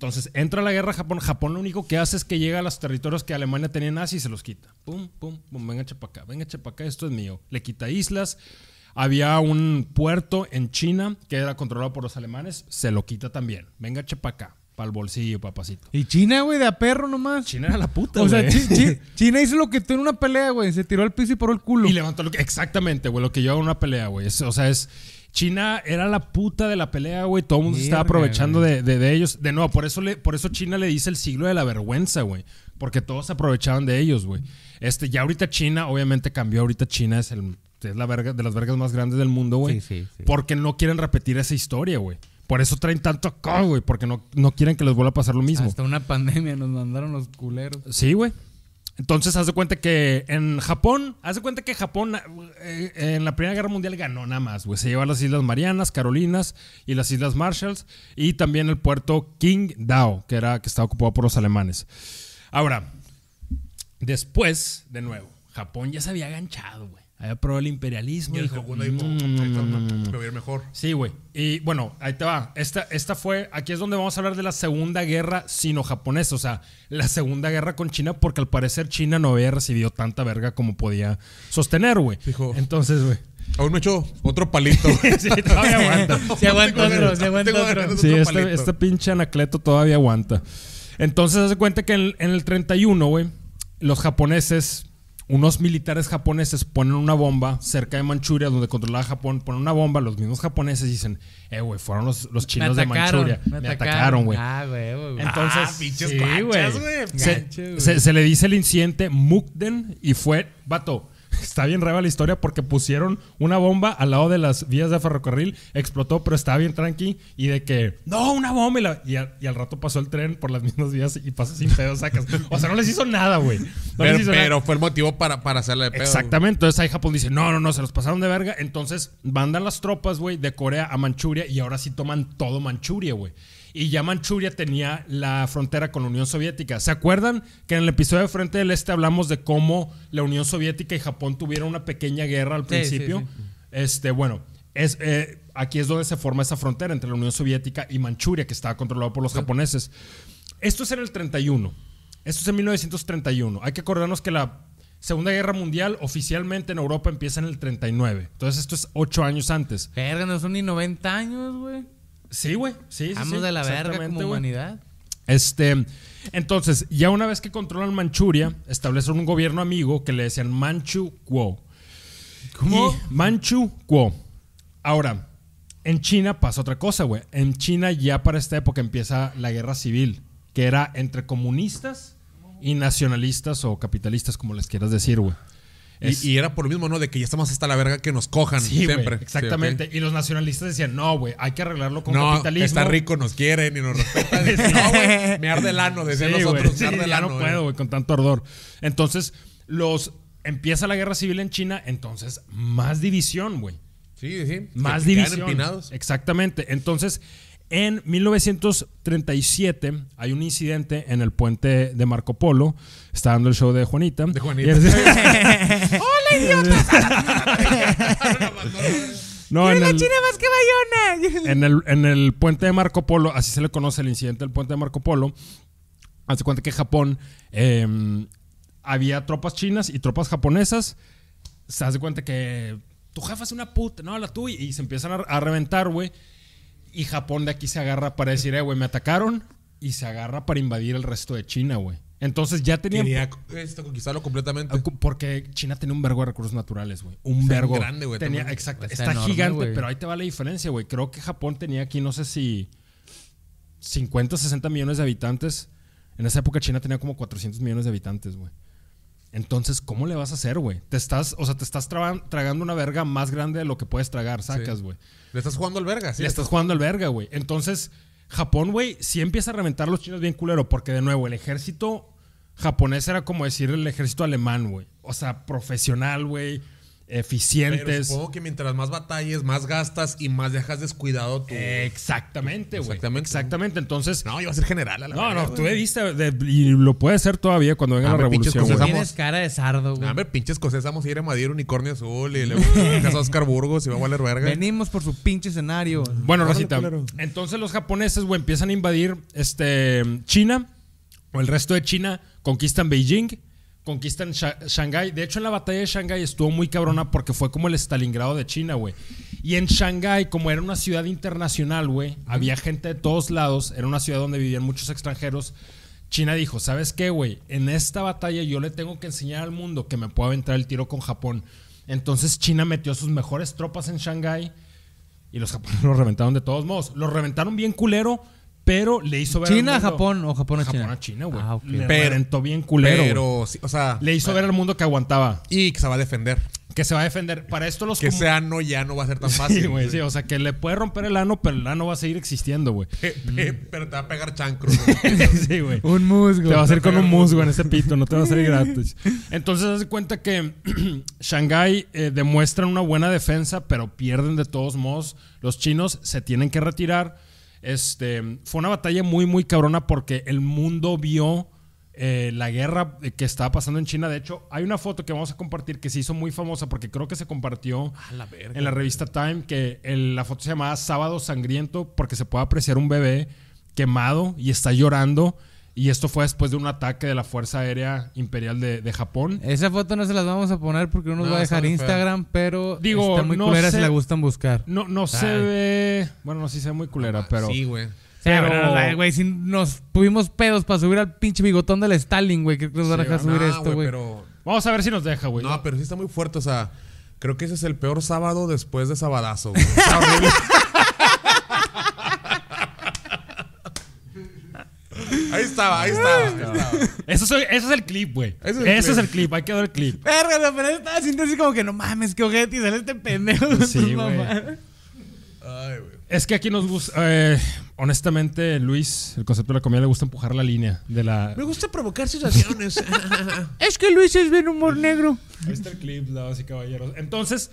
Entonces entra la guerra a Japón. Japón lo único que hace es que llega a los territorios que Alemania tenía en Asia y se los quita. Pum, pum, pum, venga, para acá, venga, para acá, esto es mío. Le quita islas. Había un puerto en China que era controlado por los alemanes, se lo quita también. Venga, para acá, para el bolsillo, papacito. Y China, güey, de a perro nomás. China era la puta, o sea, güey. Chi- Chi- *laughs* China hizo lo que tú en una pelea, güey. Se tiró al piso y paró el culo. Y levantó lo que, exactamente, güey, lo que yo hago en una pelea, güey. O sea, es. China era la puta de la pelea, güey. Todo el mundo se estaba aprovechando de- de ellos. De nuevo, por eso, le, por eso China le dice el siglo de la vergüenza, güey. Porque todos se aprovechaban de ellos, güey. Este, ya ahorita China, obviamente cambió. Ahorita China es, el, es la verga, de las vergas más grandes del mundo, güey. Sí, sí, sí. Porque no quieren repetir esa historia, güey. Por eso traen tanto acá, güey. Porque no, no quieren que les vuelva a pasar lo mismo. Hasta una pandemia nos mandaron los culeros. Sí, güey. Entonces, haz de cuenta que en Japón, haz de cuenta que Japón eh, en la Primera Guerra Mundial ganó nada más, güey. Se llevó a las Islas Marianas, Carolinas y las Islas Marshalls y también el puerto Qingdao, que era que estaba ocupado por los alemanes. Ahora, después, de nuevo, Japón ya se había aganchado, güey. Había probado el imperialismo. Y el dijo, segundo dijo, mejor. Sí, güey. Y bueno, ahí te va. Esta, esta fue, aquí es donde vamos a hablar de la Segunda Guerra sino-japonesa, o sea, la Segunda Guerra con China, porque al parecer China no había recibido tanta verga como podía sostener, güey. Dijo- Entonces, güey. Aún me echo otro palito. *laughs* sí, todavía aguanta. *laughs* Se aguanta otro, se aguanta otro. Sí, otro este, este pinche anacleto todavía aguanta. Entonces, haz de cuenta que en, en el 31, güey, los japoneses, unos militares japoneses ponen una bomba cerca de Manchuria, donde controlaba Japón, ponen una bomba, los mismos japoneses dicen, eh, güey, fueron los, los chinos de Manchuria. Me, atacaron, güey. Ah, güey, güey. Entonces, Ah, pinches sí. Se, güey. se- se le dice el incidente Mukden y fue, vato, *laughs* está bien rara la historia porque pusieron una bomba al lado de las vías de ferrocarril, explotó, pero estaba bien tranqui y de que, no, una bomba y, la- y a- y al rato pasó el tren por las *laughs* mismas vías y pasó sin pedo, sacas. O sea, no les hizo nada, güey. No pero, les hizo nada. pero fue el motivo para, para hacerle de pedo. Exactamente. Entonces ahí Japón dice, no, no, no, se los pasaron de verga. Entonces mandan las tropas, güey, de Corea a Manchuria y ahora sí toman todo Manchuria, güey. Y ya Manchuria tenía la frontera con la Unión Soviética. ¿Se acuerdan que en el episodio de Frente del Este hablamos de cómo la Unión Soviética y Japón tuvieron una pequeña guerra al Sí, principio? sí, Este, bueno, es, eh, aquí es donde se forma esa frontera entre la Unión Soviética y Manchuria, que estaba controlado por los japoneses. Esto es en el 31. Esto es en 1931. Hay que acordarnos que la Segunda Guerra Mundial oficialmente en Europa empieza en el 39. Entonces esto es ocho años antes. Verga, no son ni 90 años, güey. Sí, güey. Sí, sí, de la verga como humanidad. Este, entonces, ya una vez que controlan Manchuria, establecen un gobierno amigo que le decían Manchu Kuo. ¿Cómo? Y Manchu Kuo. Ahora, en China pasa otra cosa, güey. En China ya para esta época empieza la guerra civil, que era entre comunistas y nacionalistas o capitalistas, como les quieras decir, güey. Es- Y, y era por lo mismo, ¿no? De que ya estamos hasta la verga que nos cojan Sí, siempre. exactamente. Sí, ok. Y los nacionalistas decían, no, güey, hay que arreglarlo con No, capitalismo. está rico, nos quieren y nos respetan. *laughs* no, güey, me arde el ano, decían Sí, nosotros, me arde el ya ano. no güey. puedo, güey, con tanto ardor. Entonces, los empieza la guerra civil en China, entonces más división, güey. Sí, sí. Más división. empinados. Exactamente. Entonces, en 1937 hay un incidente en el puente de Marco Polo. Está dando el show de Juanita. De Juanita. Y es- *laughs* *laughs* no, en el, más que Bayona! *laughs* en el, en el puente de Marco Polo, así se le conoce el incidente del puente de Marco Polo. Hace cuenta que Japón eh, había tropas chinas y tropas japonesas. Se hace cuenta que tu jefa es una puta, no, la tuya. Y se empiezan a, a reventar, güey. Y Japón de aquí se agarra para decir, eh, güey, me atacaron. Y se agarra para invadir el resto de China, güey. Entonces ya tenían. Quería esto, conquistarlo completamente. Porque China tenía un vergo de recursos naturales, güey. Un Está vergo. grande, güey, Tenía, también. exacto. Está Está, enorme, gigante, pero ahí te va la diferencia, güey. Creo que Japón tenía aquí, no sé si 50, 60 millones de habitantes. En esa época China tenía como 400 millones de habitantes, güey. Entonces, ¿cómo le vas a hacer, güey? Te estás, o sea, te estás tragando una verga más grande de lo que puedes tragar, sacas, Sí. güey. Le estás jugando al verga, sí. Le estás jugando al verga, güey. Entonces, Japón, güey, sí empieza a reventar a los chinos bien culero, porque de nuevo, el ejército japonés era como decir el ejército alemán, güey. O sea, profesional, güey, Pero eficientes. supongo que mientras más batalles, más gastas y más dejas descuidado tu... Exactamente, güey. Exactamente. Exactamente. Entonces, No, iba a ser general a la no, no, tú debiste de- y lo puede ser todavía cuando venga Ah, la revolución, vamos- Tienes cara de sardo, güey. No, hombre, pinches cosas, vamos a ir a invadir Unicornio Azul y luego *laughs* a Oscar Burgos y va a valer verga. Venimos por su pinche escenario. Bueno, Rosita, entonces los japoneses, güey, empiezan a invadir este, China, o el resto de China, conquistan Beijing, conquistan Sha- Shanghái. De hecho, en la batalla de Shanghái estuvo muy cabrona porque fue como el Stalingrado de China, güey. Y en Shanghái, como era una ciudad internacional, güey, había gente de todos lados, era una ciudad donde vivían muchos extranjeros. China dijo, ¿sabes qué, güey? En esta batalla yo le tengo que enseñar al mundo que me puedo aventar el tiro con Japón. Entonces China metió sus mejores tropas en Shanghái y los japoneses *laughs* lo reventaron de todos modos. Lo reventaron bien culero, pero le hizo ver. al ¿China a mundo- Japón o Japón a China? Japón a China, güey. Ah. Le Pero- reventó bien culero. Pero, sí, o sea. Le hizo ver al mundo que aguantaba, Y que se va a defender. que se va a defender. Para esto los Que comu- sea no ya no va a ser tan *laughs* Sí, fácil. güey, sí, o sea, que le puede romper el ano, pero el ano va a seguir existiendo, güey. Pe- pe- Pero te va a pegar chancro. *laughs* güey. sí, güey. Un musgo. Te va a hacer con un musgo en ese pito, no te va a salir *laughs* gratis. Entonces, haz de cuenta que *clears throat* Shanghái eh, demuestran una buena defensa, pero pierden de todos modos. Los chinos se tienen que retirar. Este, fue una batalla muy, muy cabrona porque el mundo vio eh, la guerra que estaba pasando en China. De hecho, hay una foto que vamos a compartir que se hizo muy famosa porque creo que se compartió A la verga. en la revista Time que el- la foto se llamaba Sábado Sangriento porque se puede apreciar un bebé quemado y está llorando. Y esto fue después de un ataque de la Fuerza Aérea Imperial de, de Japón. Esa foto no se las vamos a poner porque no nos No, va a dejar. Instagram, pero Digo, está muy no culera sé- si la gustan buscar. No, no se Ay. ve. Bueno, no, sí se ve muy culera, pero. Sí, güey. Sí, Pero- güey, si nos tuvimos pedos para subir al pinche bigotón del Stalin, güey, que nos van a dejar subir esto, güey. Pero, Vamos a ver si nos deja, güey. no, pero sí está muy fuerte. O sea, creo que ese es el peor sábado después de Sabadazo. güey. *laughs* Está horrible. Ahí estaba, ahí estaba. ahí estaba. Eso, es, eso es el clip, güey. Ese, es el es clip. el clip. Hay que dar el clip. Verga, la verdad estaba sintiendo así como que no mames, que ojete y sale este pendejo. Sí, güey. Es que aquí nos gusta. eh, honestamente, Luis, el concepto de la comida le gusta empujar la línea de la. Me gusta provocar situaciones. *laughs* Es que Luis es bien humor negro. Ahí está el clip, damas y caballeros. Entonces,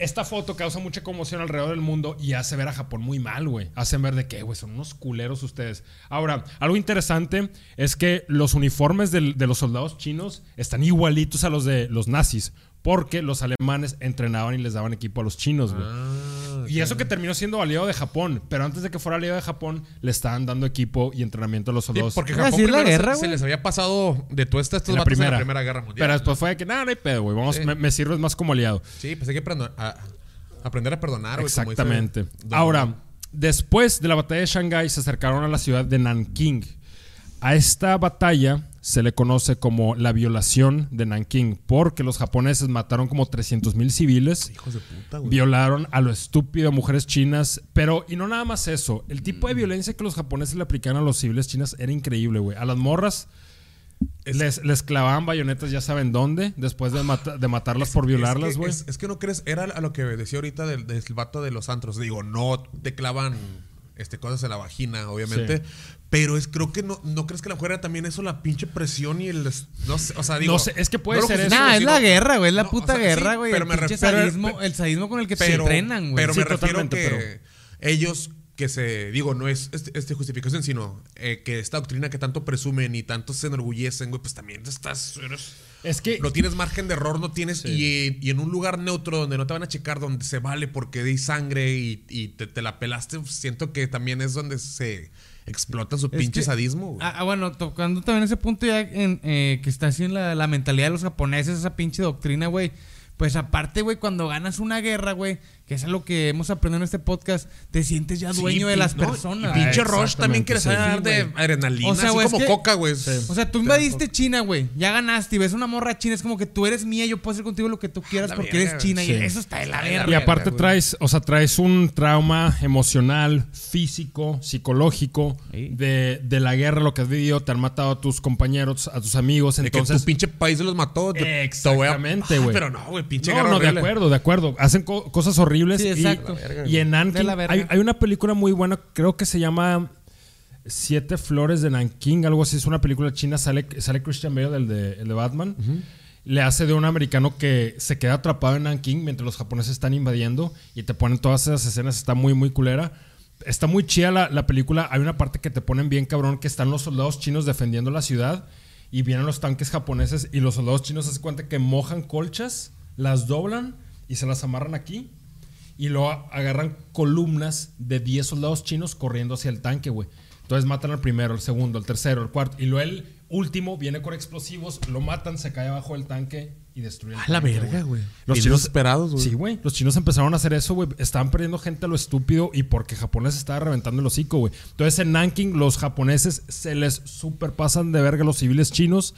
esta foto causa mucha conmoción alrededor del mundo y hace ver a Japón muy mal, güey. Hacen ver de que, güey, son unos culeros ustedes. Ahora, algo interesante es que los uniformes del- de los soldados chinos están igualitos a los de los nazis. Porque los alemanes entrenaban y les daban equipo a los chinos, güey. Ah, Y eso que terminó siendo aliado de Japón. Pero antes de que fuera aliado de Japón, le estaban dando equipo y entrenamiento a los Sí, soldados. porque Así Japón es la se- guerra, se, les había pasado de tu esta estos en la primera. en la Primera Guerra Mundial. Pero después fue de que, nada, no hay pedo, güey. Vamos, Sí. me, me sirves más como aliado. Sí, pues hay que aprender a, aprender a perdonar, güey. como dice Exactamente. Ahora, después de la batalla de Shanghái, se acercaron a la ciudad de Nanking. A esta batalla se le conoce como la violación de Nanking, porque los japoneses mataron como 300 mil civiles, Hijos de puta, güey. violaron a lo estúpido a mujeres chinas, pero, y no nada más eso, el tipo de violencia que los japoneses le aplicaban a los civiles chinas era increíble, güey. A las morras les, les clavaban bayonetas, ya saben dónde, después de, mata- de matarlas por violarlas, es que, güey. es, es que no crees, era a lo que decía ahorita del, del vato de los antros. Digo, no te clavan este, cosas en la vagina, obviamente. Pero es, creo que no, no crees que la mujer era también eso, la pinche presión y el. No sé, o sea, digo. No sé, es que puede ser eso. Nah, es sino- la guerra, güey. Es la No, puta o sea, guerra, sí, güey. pero el me refiero- sadismo, el sadismo con el que se pero, entrenan, güey. Pero Sí, me refiero que ellos que se. Digo, no es este, este justificación, sino eh, que esta doctrina que tanto presumen y tanto se enorgullecen, güey, pues también estás. eres- Es que no tienes margen de error, no tienes. Y, y en un lugar neutro donde no te van a checar, donde se vale porque di sangre y, y te, te la pelaste, pues, siento que también es donde se explota su pinche que- sadismo. güey. Ah, ah, bueno, tocando también ese punto ya en, eh, que está así en la, la mentalidad de los japoneses, esa pinche doctrina, güey. Pues aparte, güey, cuando ganas una guerra, güey, que es lo que hemos aprendido en este podcast, te sientes ya Sí, dueño de las no, personas. Y pinche Rush también quiere exactamente, saber sí, de güey. adrenalina, O sea, así es como que- coca, güey. O sea, tú invadiste China, güey. Ya ganaste y ves una morra china. Es como que tú eres mía, yo puedo hacer contigo lo que tú quieras la porque eres china. sí. Y eso está de la verga. Y aparte traes, o sea, traes un trauma emocional, físico, psicológico Sí. de, de la guerra, lo que has vivido, te han matado a tus compañeros, a tus amigos, de que entonces... tu pinche país los mató. Exactamente, Ah, güey. pero no, güey, pinche No, guerra no, de acuerdo, de acuerdo. Hacen co- cosas horribles. Sí, y- exacto. Y, en Nanking hay, hay una película muy buena, creo que se llama Siete Flores de Nanking, algo así. Es una película china, sale, sale Christian Bale, el de, el de Batman. Le hace de un americano que se queda atrapado en Nanking mientras los japoneses están invadiendo y te ponen todas esas escenas. Está muy, muy culera. Está muy chida la, la película. Hay una parte que te ponen bien cabrón que están los soldados chinos defendiendo la ciudad y vienen los tanques japoneses y los soldados chinos se dan cuenta que mojan colchas, las doblan y se las amarran aquí y luego agarran columnas de 10 soldados chinos corriendo hacia el tanque, güey. Entonces matan al primero, el segundo, el tercero, el cuarto. Y luego el último viene con explosivos, lo matan, se cae abajo del tanque y destruye el A la verga, güey. Los Bien chinos desesperados, güey. Sí, güey. Los chinos empezaron a hacer eso, güey. Estaban perdiendo gente a lo estúpido y porque Japón les estaba reventando el hocico, güey. Entonces en Nanking los japoneses se les superpasan de verga a los civiles chinos.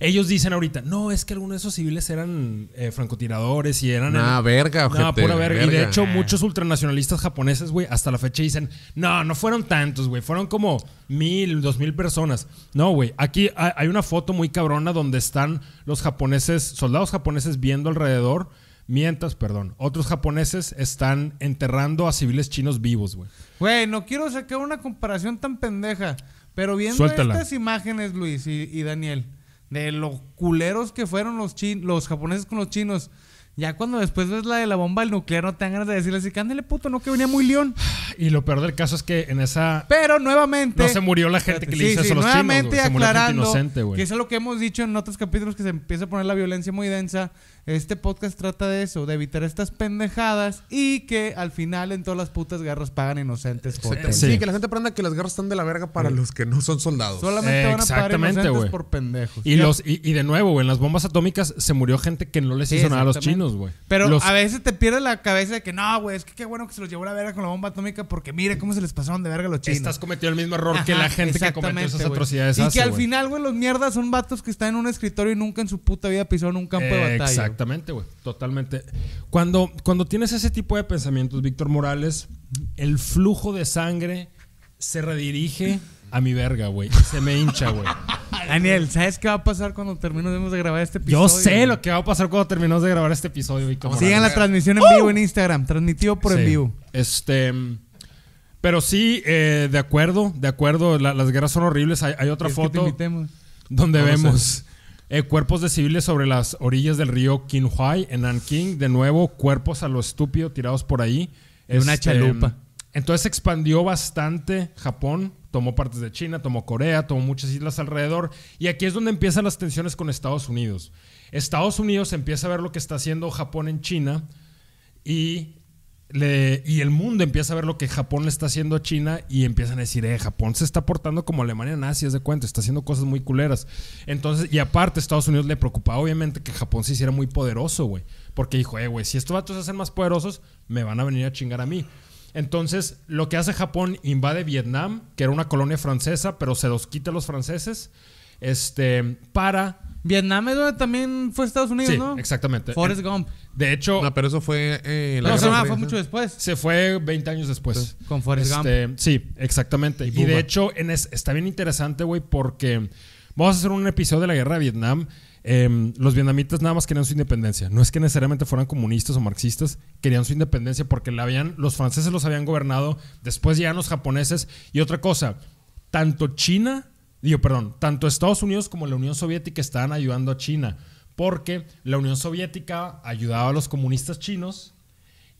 Ellos dicen ahorita, no, es que algunos de esos civiles eran eh, francotiradores y eran... Nah, verga, No, ojete, pura verga. Y de hecho, muchos ultranacionalistas japoneses, güey, hasta la fecha dicen, no, no fueron tantos, güey. Fueron como mil, dos mil personas. No, güey. Aquí hay hay una foto muy cabrona donde están los japoneses, soldados japoneses viendo alrededor. Mientras, perdón, otros japoneses están enterrando a civiles chinos vivos, güey. Güey, no quiero sacar una comparación tan pendeja, pero viendo Suéltala. estas imágenes, Luis y, y Daniel, de lo culeros que fueron los, chin- los japoneses con los chinos, ya cuando después ves la de la bomba nuclear no te dan ganas de decirle así, cándale puto, no que venía muy león. *sighs* Y lo peor del caso es que en esa Pero nuevamente... No se murió la gente que le hizo sí, eso a los chinos, nuevamente murió gente aclarando inocente, güey. que eso es lo que hemos dicho en otros capítulos que se empieza a poner la violencia muy densa. Este podcast trata de eso, de evitar estas pendejadas y que al final en todas las putas guerras pagan inocentes. por Sí. Sí. que la gente aprenda que las guerras están de la verga para los que no son soldados. Solamente van a pagar inocentes por pendejos. Y, los, y, y de nuevo, güey, en las bombas atómicas se murió gente que no les Sí, hizo nada a los chinos, güey. Pero Los- a veces te pierde la cabeza de que no, güey, es que qué bueno que se los llevó la verga con la bomba atómica porque mire cómo se les pasaron de verga a los chinos. estás cometiendo el mismo error que la gente que cometió esas atrocidades Y hace, que al final, güey, los mierdas son vatos que están en un escritorio y nunca en su puta vida pisaron un campo de batalla. Exactamente, güey. Totalmente. Cuando, cuando tienes ese tipo de pensamientos, Víctor Morales, el flujo de sangre se redirige a mi verga, güey. Se me hincha, güey. *laughs* Daniel, ¿sabes qué va a pasar cuando terminemos de grabar este episodio? Yo sé lo que va a pasar cuando terminemos de grabar este episodio, Víctor Morales. Sigan la transmisión en vivo en Instagram, transmitido por en vivo. Este. Pero sí, eh, de acuerdo, de acuerdo. la- las guerras son horribles. Hay, hay otra ¿Quieres que te foto donde No vemos eh, cuerpos de civiles sobre las orillas del río Qinhuai en Nanking. De nuevo, cuerpos a lo estúpido tirados por ahí. De una chalupa. Entonces expandió bastante Japón. Tomó partes de China, tomó Corea, tomó muchas islas alrededor. Y aquí es donde empiezan las tensiones con Estados Unidos. Estados Unidos empieza a ver lo que está haciendo Japón en China y, y el mundo empieza a ver lo que Japón le está haciendo a China y empiezan a decir, eh, Japón se está portando como Alemania nazi, es de cuenta, está haciendo cosas muy culeras. Entonces, y aparte, Estados Unidos le preocupaba obviamente que Japón se hiciera muy poderoso, güey. Porque dijo, eh, güey, si estos vatos se hacen más poderosos, me van a venir a chingar a mí. Entonces, lo que hace Japón, invade Vietnam, que era una colonia francesa, pero se los quita a los franceses, este, para... Vietnam es donde también fue Estados Unidos, Sí, ¿no? exactamente. Forrest Gump. De hecho, No, pero eso fue eh, la No, se fue mucho después. Se fue 20 años después. Con Forrest Este, Sí, exactamente. Y, de hecho, en es- está bien interesante, güey, porque vamos a hacer un episodio de la guerra de Vietnam. Em, los vietnamitas nada más querían su independencia. No es que necesariamente fueran comunistas o marxistas, querían su independencia porque la habían, los franceses los habían gobernado, después llegan los japoneses. Y otra cosa, tanto China, digo, perdón, tanto Estados Unidos como la Unión Soviética estaban ayudando a China. Porque la Unión Soviética ayudaba a los comunistas chinos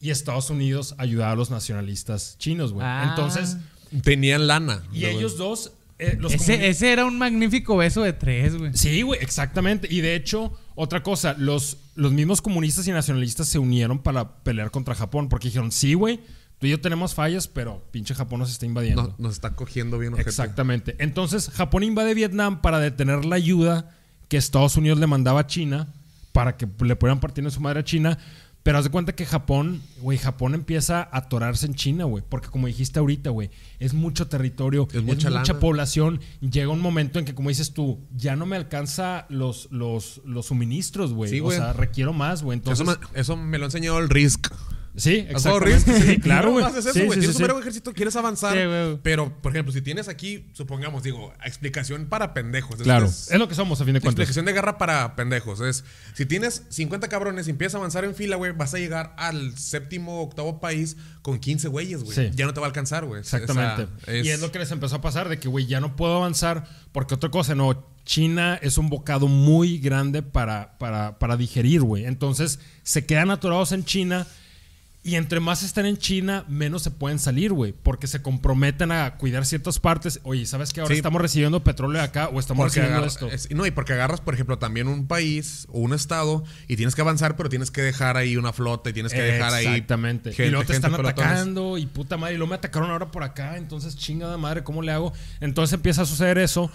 y Estados Unidos ayudaba a los nacionalistas chinos, güey. Ah. Entonces, Tenían lana. y ellos dos, eh, los Ese, ese era un magnífico beso de tres, güey. Sí, güey, exactamente. Y de hecho, otra cosa, los, los mismos comunistas y nacionalistas se unieron para pelear contra Japón porque dijeron, sí, güey, tú y yo tenemos fallas, pero pinche Japón nos está invadiendo. No, nos está cogiendo bien, ojete. Exactamente. Entonces, Japón invade Vietnam para detener la ayuda que Estados Unidos le mandaba a China para que le pudieran partir en su madre a China. Pero haz de cuenta que Japón, güey, Japón empieza a atorarse en China, güey. Porque como dijiste ahorita, güey, es mucho territorio, Es mucha población. Llega un momento en que, como dices tú, ya no me alcanza los, los, los suministros, güey. Sí, o sea, requiero más, güey. Eso, me, eso me lo ha enseñado el Risk. Sí, ¿Has jugado exactamente. Sí, claro, No güey. haces eso, güey. sí, Tienes un de ejército, quieres avanzar. Pero, por ejemplo, si tienes aquí, supongamos, digo, explicación para pendejos. Claro, es- es lo que somos a fin de cuentas. Explicación de guerra para pendejos. Es, si tienes 50 cabrones y empiezas a avanzar en fila, güey, vas a llegar al séptimo, octavo país con 15 güeyes, güey. Ya no te va a alcanzar, güey. Exactamente. O sea, es- Y es lo que les empezó a pasar, de que, güey, ya no puedo avanzar, porque otra cosa, no, China es un bocado muy grande para, para, para digerir, güey. Entonces, se quedan atorados en China y entre más están en China, menos se pueden salir, güey, porque se comprometen a cuidar ciertas partes. Oye, ¿sabes que ahora Sí. estamos recibiendo petróleo de acá o estamos Porque recibiendo esto? es- no, y porque agarras, por ejemplo, también un país o un estado y tienes que avanzar, pero tienes que dejar ahí una flota y tienes que dejar ahí. Exactamente. y luego te gente, están pelotones. atacando y puta madre. Y luego me atacaron ahora por acá. Entonces, chingada madre, ¿cómo le hago? Entonces empieza a suceder eso.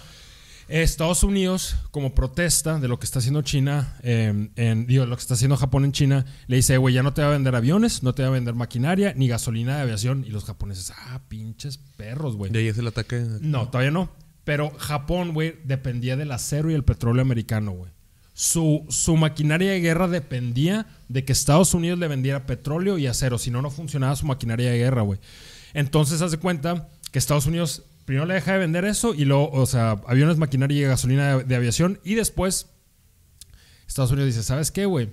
Estados Unidos, como protesta de lo que está haciendo China, eh, en, digo, lo que está haciendo Japón en China, le dice, güey, ya no te va a vender aviones, no te va a vender maquinaria, ni gasolina de aviación. Y los japoneses, ah, pinches perros, güey. Y ahí es el ataque. No, todavía no. Pero Japón, güey, dependía del acero y el petróleo americano, güey. Su, su maquinaria de guerra dependía de que Estados Unidos le vendiera petróleo y acero. Si no, no funcionaba su maquinaria de guerra, güey. Entonces, haz de cuenta que Estados Unidos primero le deja de vender eso y luego, o sea, aviones, maquinaria y gasolina de, de aviación. Y después, Estados Unidos dice, ¿sabes qué, güey?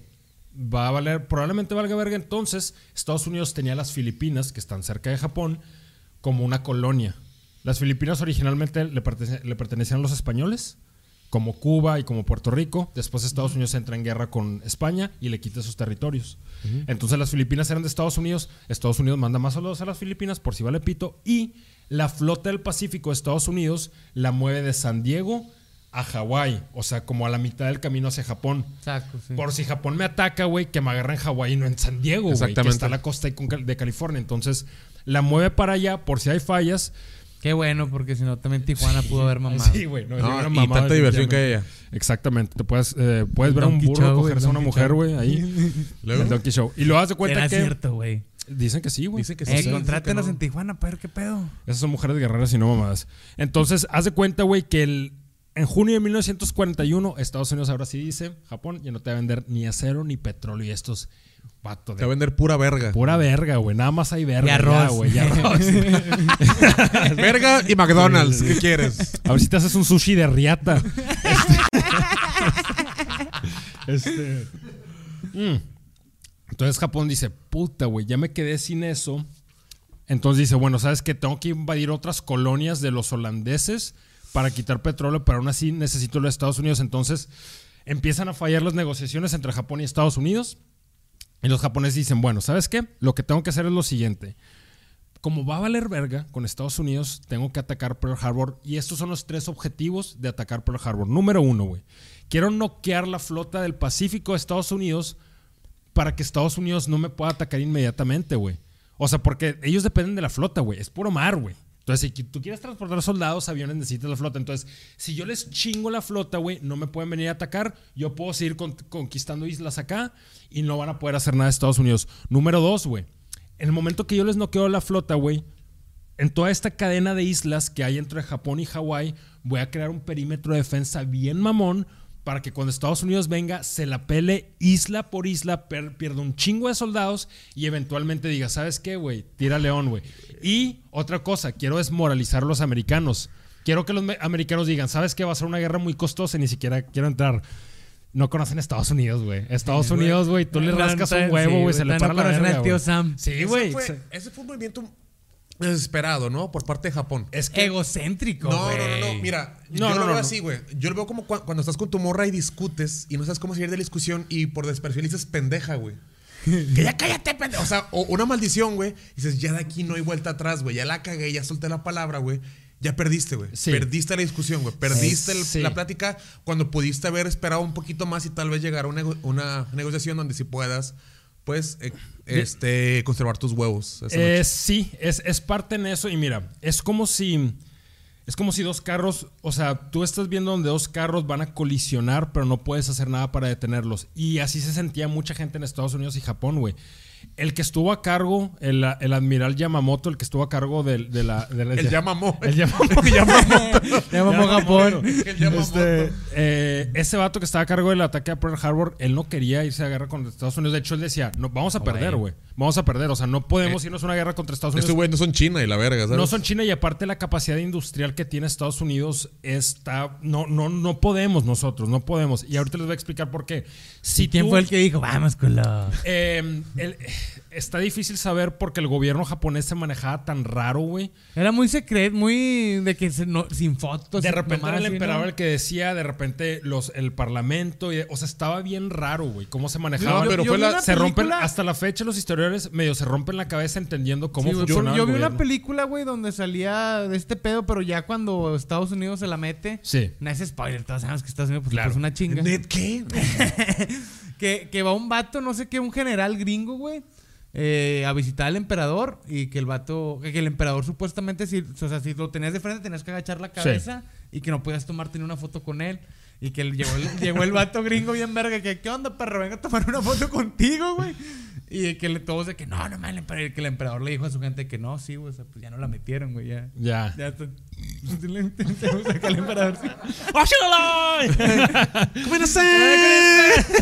Va a valer, probablemente valga verga. Entonces, Estados Unidos tenía las Filipinas, que están cerca de Japón, como una colonia. Las Filipinas originalmente le pertenecían a los españoles, como Cuba y como Puerto Rico. Después Estados Unidos entra en guerra con España y le quita sus territorios. Entonces las Filipinas eran de Estados Unidos. Estados Unidos manda más soldados a las Filipinas por si vale pito. Y la flota del Pacífico de Estados Unidos la mueve de San Diego a Hawái. O sea, como a la mitad del camino hacia Japón. Exacto, sí. Por si Japón me ataca, güey, que me agarre en Hawái y no en San Diego, güey. Que está a la costa de California. Entonces, la mueve para allá por si hay fallas. Qué bueno, porque si no, también Tijuana pudo haber mamado. Sí, güey. No, No, y tanta diversión que hay ella. Exactamente. Te puedes, eh, puedes ver a un burro Show, cogerse a una mujer, güey, ahí. *laughs* Luego, El Donkey Show. Y lo das de cuenta Era que. cierto, güey. Dicen que sí, güey. Dice que sí. Eh, sí, contrátenos en que no. Tijuana para ver qué pedo. Esas son mujeres guerreras y no mamadas. Entonces, haz de cuenta, güey, que el, en junio de 1941, Estados Unidos ahora sí dice: Japón ya no te va a vender ni acero ni petróleo. Y estos vatos Te va a de vender pura verga. pura verga, güey. Nada más hay verga. Y arroz. ya, güey. Y arroz. *laughs* verga y McDonald's. ¿Qué quieres? A ver si te haces un sushi de riata. *laughs* Este. este- Mm. Entonces Japón dice, puta, güey, ya me quedé sin eso. Entonces dice, bueno, ¿sabes qué? Tengo que invadir otras colonias de los holandeses para quitar petróleo, pero aún así necesito los Estados Unidos. Entonces empiezan a fallar las negociaciones entre Japón y Estados Unidos. Y los japoneses dicen, bueno, ¿sabes qué? Lo que tengo que hacer es lo siguiente como va a valer verga con Estados Unidos, tengo que atacar Pearl Harbor. Y estos son los tres objetivos de atacar Pearl Harbor. Número uno, güey. Quiero noquear la flota del Pacífico de Estados Unidos para que Estados Unidos no me pueda atacar inmediatamente, güey. O sea, porque ellos dependen de la flota, güey. Es puro mar, güey. Entonces, si tú quieres transportar soldados, aviones, necesitas la flota. Entonces, si yo les chingo la flota, güey, no me pueden venir a atacar. Yo puedo seguir con- conquistando islas acá y no van a poder hacer nada de Estados Unidos. Número dos, güey. En el momento que yo les noqueo la flota, güey, en toda esta cadena de islas que hay entre Japón y Hawái, voy a crear un perímetro de defensa bien mamón para que cuando Estados Unidos venga se la pele isla por isla, per- pierda un chingo de soldados y eventualmente diga, ¿sabes qué, güey? Tira león, güey. Y otra cosa, quiero desmoralizar a los americanos. Quiero que los me- americanos digan, ¿sabes qué? Va a ser una guerra muy costosa y ni siquiera quiero entrar. No conocen Estados Unidos, güey. Estados Unidos, güey, tú le rascas un huevo, güey, se le no para la verga, tío. Sam. Sí, Ese güey. fue, ese fue un movimiento desesperado, ¿no? Por parte de Japón. Es que Egocéntrico, No, güey. no, no, no. Mira, No, yo no, lo veo no. así, güey. Yo lo veo como cua- cuando estás con tu morra y discutes y no sabes cómo salir de la discusión y por desperdicio le dices pendeja, güey. *laughs* que ya cállate, pendeja. O sea, o una maldición, güey. Y dices, ya de aquí no hay vuelta atrás, güey. Ya la cagué, ya solté la palabra, güey. Ya perdiste, güey. Sí. Perdiste la discusión, güey. Perdiste el- Sí. la plática cuando pudiste haber esperado un poquito más y tal vez llegar a una, una negociación donde sí puedas, pues, eh, este, conservar tus huevos. Eh, sí, es, es parte en eso. Y mira, es como si. Es como si dos carros. O sea, tú estás viendo donde dos carros van a colisionar, pero no puedes hacer nada para detenerlos. Y así se sentía mucha gente en Estados Unidos y Japón, güey. El que estuvo a cargo, el, el admiral Yamamoto, el que estuvo a cargo del- de, la. de la- El Yamamoto. El Yamamoto. *laughs* *laughs* Japón. El Yamamoto. Este, eh, ese vato que estaba a cargo del ataque a Pearl Harbor, él no quería irse a guerra contra Estados Unidos. De hecho, él decía, no, vamos a perder, güey. Vamos a perder. O sea, no podemos irnos a una guerra contra Estados Unidos. Estos güeyes no son China y la verga, ¿sabes? No son China y aparte la capacidad industrial que tiene Estados Unidos está no no no podemos nosotros, no podemos. Y ahorita les voy a explicar por qué. Si ¿Y quién tú- fue el que dijo, vamos la... eh, el- está difícil saber porque el gobierno japonés se manejaba tan raro, güey. Era muy secreto, muy de que se- no- sin fotos. De repente nomás era el emperador ¿no? el que decía, de repente los el parlamento, y- o sea, estaba bien raro, güey, cómo se manejaba. No, pero yo fue la- se rompen hasta la fecha los historiadores medio se rompen la cabeza entendiendo cómo Sí, funcionaba yo el vi una película, güey, donde salía de este pedo, pero ya cuando Estados Unidos se la mete. Sí. No es spoiler, todos sabemos que Estados Unidos pues, Claro. es una chinga. ¿Net qué? *laughs* que, que va un vato, no sé qué, un general gringo, güey, eh, a visitar al emperador y que el vato, que, el emperador supuestamente, si, o sea, si lo tenías de frente, tenías que agachar la cabeza y que no podías tomarte ni una foto con él. Y que llegó, el, *laughs* llegó el vato gringo bien verga, que ¿qué onda, perro? Venga a tomar una foto contigo, güey. Y que le, todos de que no, no, emperador, que el emperador le dijo a su gente que no, sí, güey, o sea, pues ya no la metieron, güey, ya. Ya. Ya, Saca el emperador. ¡Comen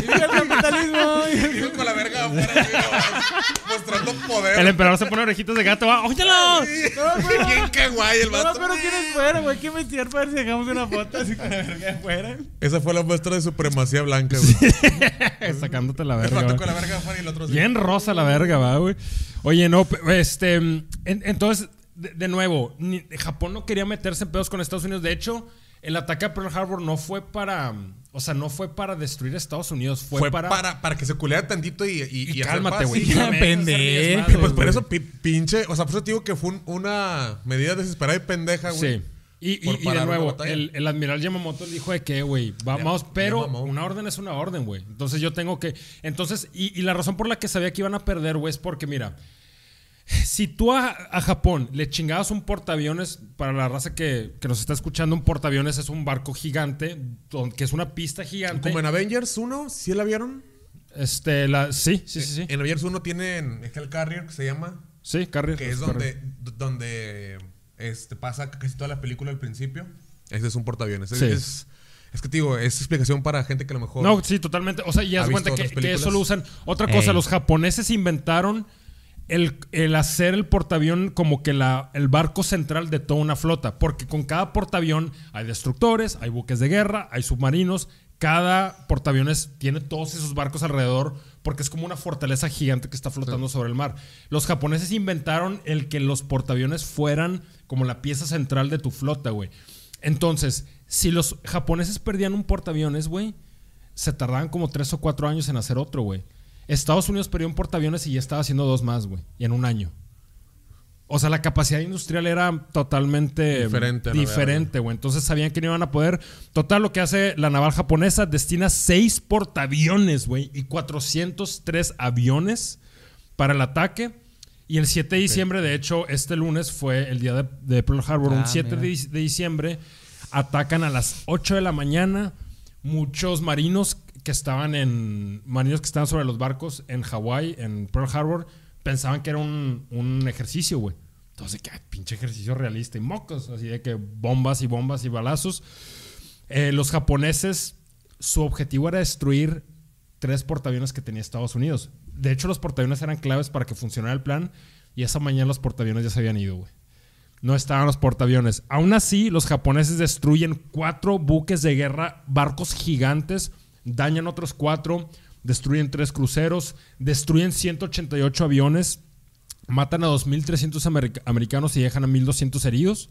¡Viva el capitalismo! *laughs* Con la verga afuera, ¿no? *laughs* mostrando poder. El emperador se pone orejitas de gato, óyalo. *laughs* Que guay el No, vato. pero quién es fuera, güey. ¿Qué metier para ver si dejamos una foto así con la verga afuera? Esa fue la muestra de supremacía blanca, güey. Sacándote la El verga. va. con la verga afuera y el otro. Bien rosa la verga, va, güey. Oye, no, este. en- entonces, de, de nuevo, ni- Japón no quería meterse en pedos con Estados Unidos. De hecho, el ataque a Pearl Harbor no fue para. O sea, no fue para destruir a Estados Unidos, fue, Fue para. para, para, que se culeara tantito y, y, y y cálmate, güey. Pendejo. hacer Pues por eso pinche, o sea, por eso te digo que fue un- una medida desesperada y pendeja, güey. Sí. Y, y- de nuevo, el, el admiral Yamamoto dijo de que, güey, vamos, Ya- pero ya una orden es una orden, güey. Entonces yo tengo que. Entonces, y, y la razón por la que sabía que iban a perder, güey, es porque, mira, si tú a, a Japón le chingabas un portaaviones, para la raza que, que nos está escuchando, un portaaviones es un barco gigante, que es una pista gigante. Como en Avengers 1, ¿sí la vieron? Este, la, sí, sí, sí, sí. En Avengers 1 tienen el Carrier que se llama, Sí, Carrier. que es donde, donde este, pasa casi toda la película al principio. Ese es un portaaviones. Es, Sí. es, es que te digo, es explicación para gente que a lo mejor. No, sí, totalmente. O sea, y ¿Ha haz cuenta que, eso lo usan. Otra cosa, Ey. los japoneses inventaron el, el hacer el portaavión como que la, el barco central de toda una flota. Porque con cada portaavión hay destructores, hay buques de guerra, hay submarinos. Cada portaaviones tiene todos esos barcos alrededor porque es como una fortaleza gigante que está flotando sobre el mar. Los japoneses inventaron el que los portaaviones fueran como la pieza central de tu flota, güey. Entonces, si los japoneses perdían un portaaviones, güey, se tardaban como tres o cuatro años en hacer otro, güey. Estados Unidos perdió un portaaviones y ya estaba haciendo dos más, güey. Y en un año. O sea, la capacidad industrial era totalmente Diferente diferente, güey. Entonces sabían que no iban a poder. Total, lo que hace la naval japonesa, destina seis portaaviones, güey, y 403 aviones para el ataque. Y el 7 de diciembre, de hecho, este lunes fue el día de, de Pearl Harbor. Ah, un 7 de, de diciembre atacan a las 8 de la mañana. Muchos marinos que estaban en. Marinos que estaban sobre los barcos en Hawái, en Pearl Harbor, pensaban que era un, un ejercicio, güey. Entonces, que pinche ejercicio realista y mocos, así de que bombas y bombas y balazos. Eh, los japoneses, su objetivo era destruir tres portaaviones que tenía Estados Unidos. De hecho, los portaaviones eran claves para que funcionara el plan y esa mañana los portaaviones ya se habían ido, güey. No estaban los portaaviones. Aún así, los japoneses destruyen cuatro buques de guerra, barcos gigantes, dañan otros cuatro, destruyen tres cruceros, destruyen 188 aviones, matan a 2.300 americ- americanos y dejan a 1.200 heridos.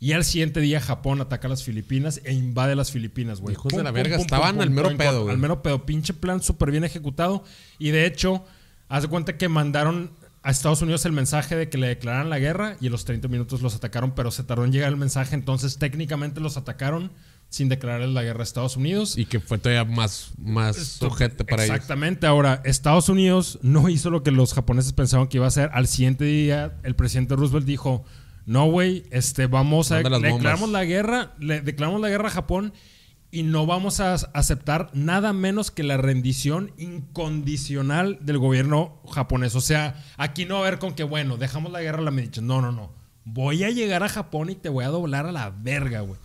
Y al siguiente día Japón ataca a las Filipinas e invade las Filipinas, güey. Hijos de la verga, estaban al mero pedo, güey. Al mero pedo. Pinche plan súper bien ejecutado. Y de hecho, haz de cuenta que mandaron a Estados Unidos el mensaje de que le declararan la guerra y en los 30 minutos los atacaron, pero se tardó en llegar el mensaje. Entonces, técnicamente los atacaron sin declararles la guerra a Estados Unidos. Y que fue todavía más, más ojete para ellos. Exactamente. Ahora, Estados Unidos no hizo lo que los japoneses pensaban que iba a hacer. Al siguiente día, el presidente Roosevelt dijo: No, güey, este, vamos a. Bombas. declaramos la guerra, le declaramos la guerra a Japón y no vamos a aceptar nada menos que la rendición incondicional del gobierno japonés. O sea, aquí no va a ver con que, bueno, dejamos la guerra a la medicha. No, no, no. Voy a llegar a Japón y te voy a doblar a la verga, güey.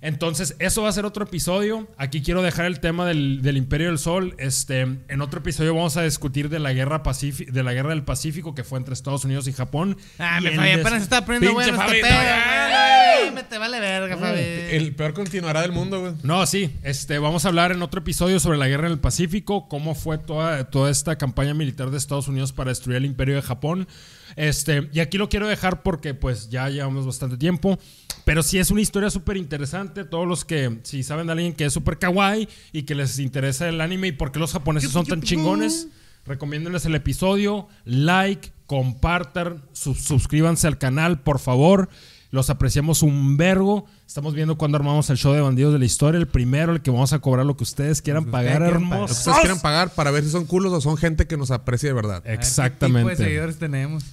Entonces, eso va a ser otro episodio. Aquí quiero dejar el tema del, del Imperio del Sol. Este, en otro episodio vamos a discutir de la guerra Pacífico, de la guerra del Pacífico que fue entre Estados Unidos y Japón. Ah, Y me Fabi, apenas está aprendiendo bueno este pedo. Me te vale verga, Fabi. El peor continuará del mundo, güey. No, sí, este, vamos a hablar en otro episodio sobre la guerra en el Pacífico, cómo fue toda, toda esta campaña militar de Estados Unidos para destruir el imperio de Japón. Este, y aquí lo quiero dejar porque pues ya llevamos bastante tiempo, pero sí es una historia súper interesante. Todos los que, si saben de alguien que es súper kawaii y que les interesa el anime y por qué los japoneses son tan chingones, recomiéndenles el episodio, like, compartan, suscríbanse al canal, por favor. Los apreciamos un vergo. Estamos viendo cuando armamos el show de bandidos de la historia. El primero, el que vamos a cobrar lo que ustedes quieran Lo que pagar, ustedes quieran pagar. hermosos. Ustedes quieren pagar para ver si son culos o son gente que nos aprecia de verdad. Ver, ¿Qué tipo de Exactamente. seguidores tenemos?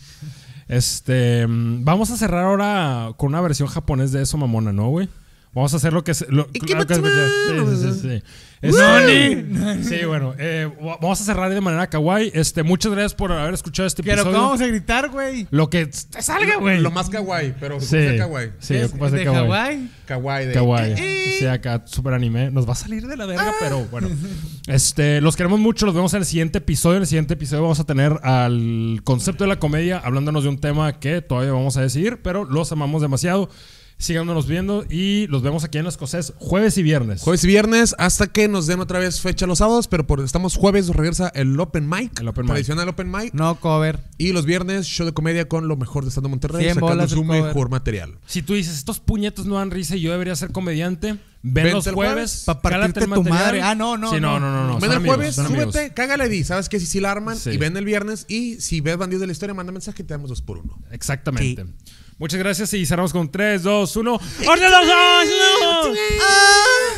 Este, vamos a cerrar ahora con una versión japonés de eso, mamona, ¿no, güey? Vamos a hacer lo que se- lo, claro que sí, sí, sí. Este, sí, bueno, eh, va- vamos a cerrar de manera kawaii. Este, muchas gracias por haber escuchado este Pero episodio. ¿cómo vamos a gritar, güey? Lo que te salga, güey. Lo más kawaii, pero Sí, ¿cómo se kawaii? sí, ¿Es ocupas de de kawaii. Kawaii de... Kawaii. Eh, Sí, acá super anime. Nos va a salir de la verga, pero bueno. *laughs* Este, los queremos mucho. Los vemos en el siguiente episodio. En el siguiente episodio vamos a tener al concepto de la comedia hablándonos de un tema que todavía vamos a decidir, pero los amamos demasiado. Síganos viendo y los vemos aquí en las cosas jueves y viernes. Jueves y viernes hasta que nos den otra vez fecha los sábados, pero por estamos jueves regresa el Open Mic, El open mic. tradicional Open Mic, No, cover. y los viernes show de comedia con lo mejor de Estando Monterrey, 100 sacando su cover. mejor material. Si tú dices, estos puñetos no dan risa y yo debería ser comediante, ven Vente los el jueves. jueves pa' cálate el partirte tu material. madre. Ah, no, no, Sí, no, no. no, no. no. Ven el amigos, jueves, amigos. súbete, cágale di. Sabes que si sí la arman Sí. y ven el viernes y si ves Bandidos de la Historia, manda mensaje y te damos dos por uno. Exactamente. Muchas gracias y cerramos con 3, 2, 1. ¡Orden los dos!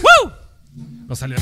¡Woo! Nos salió.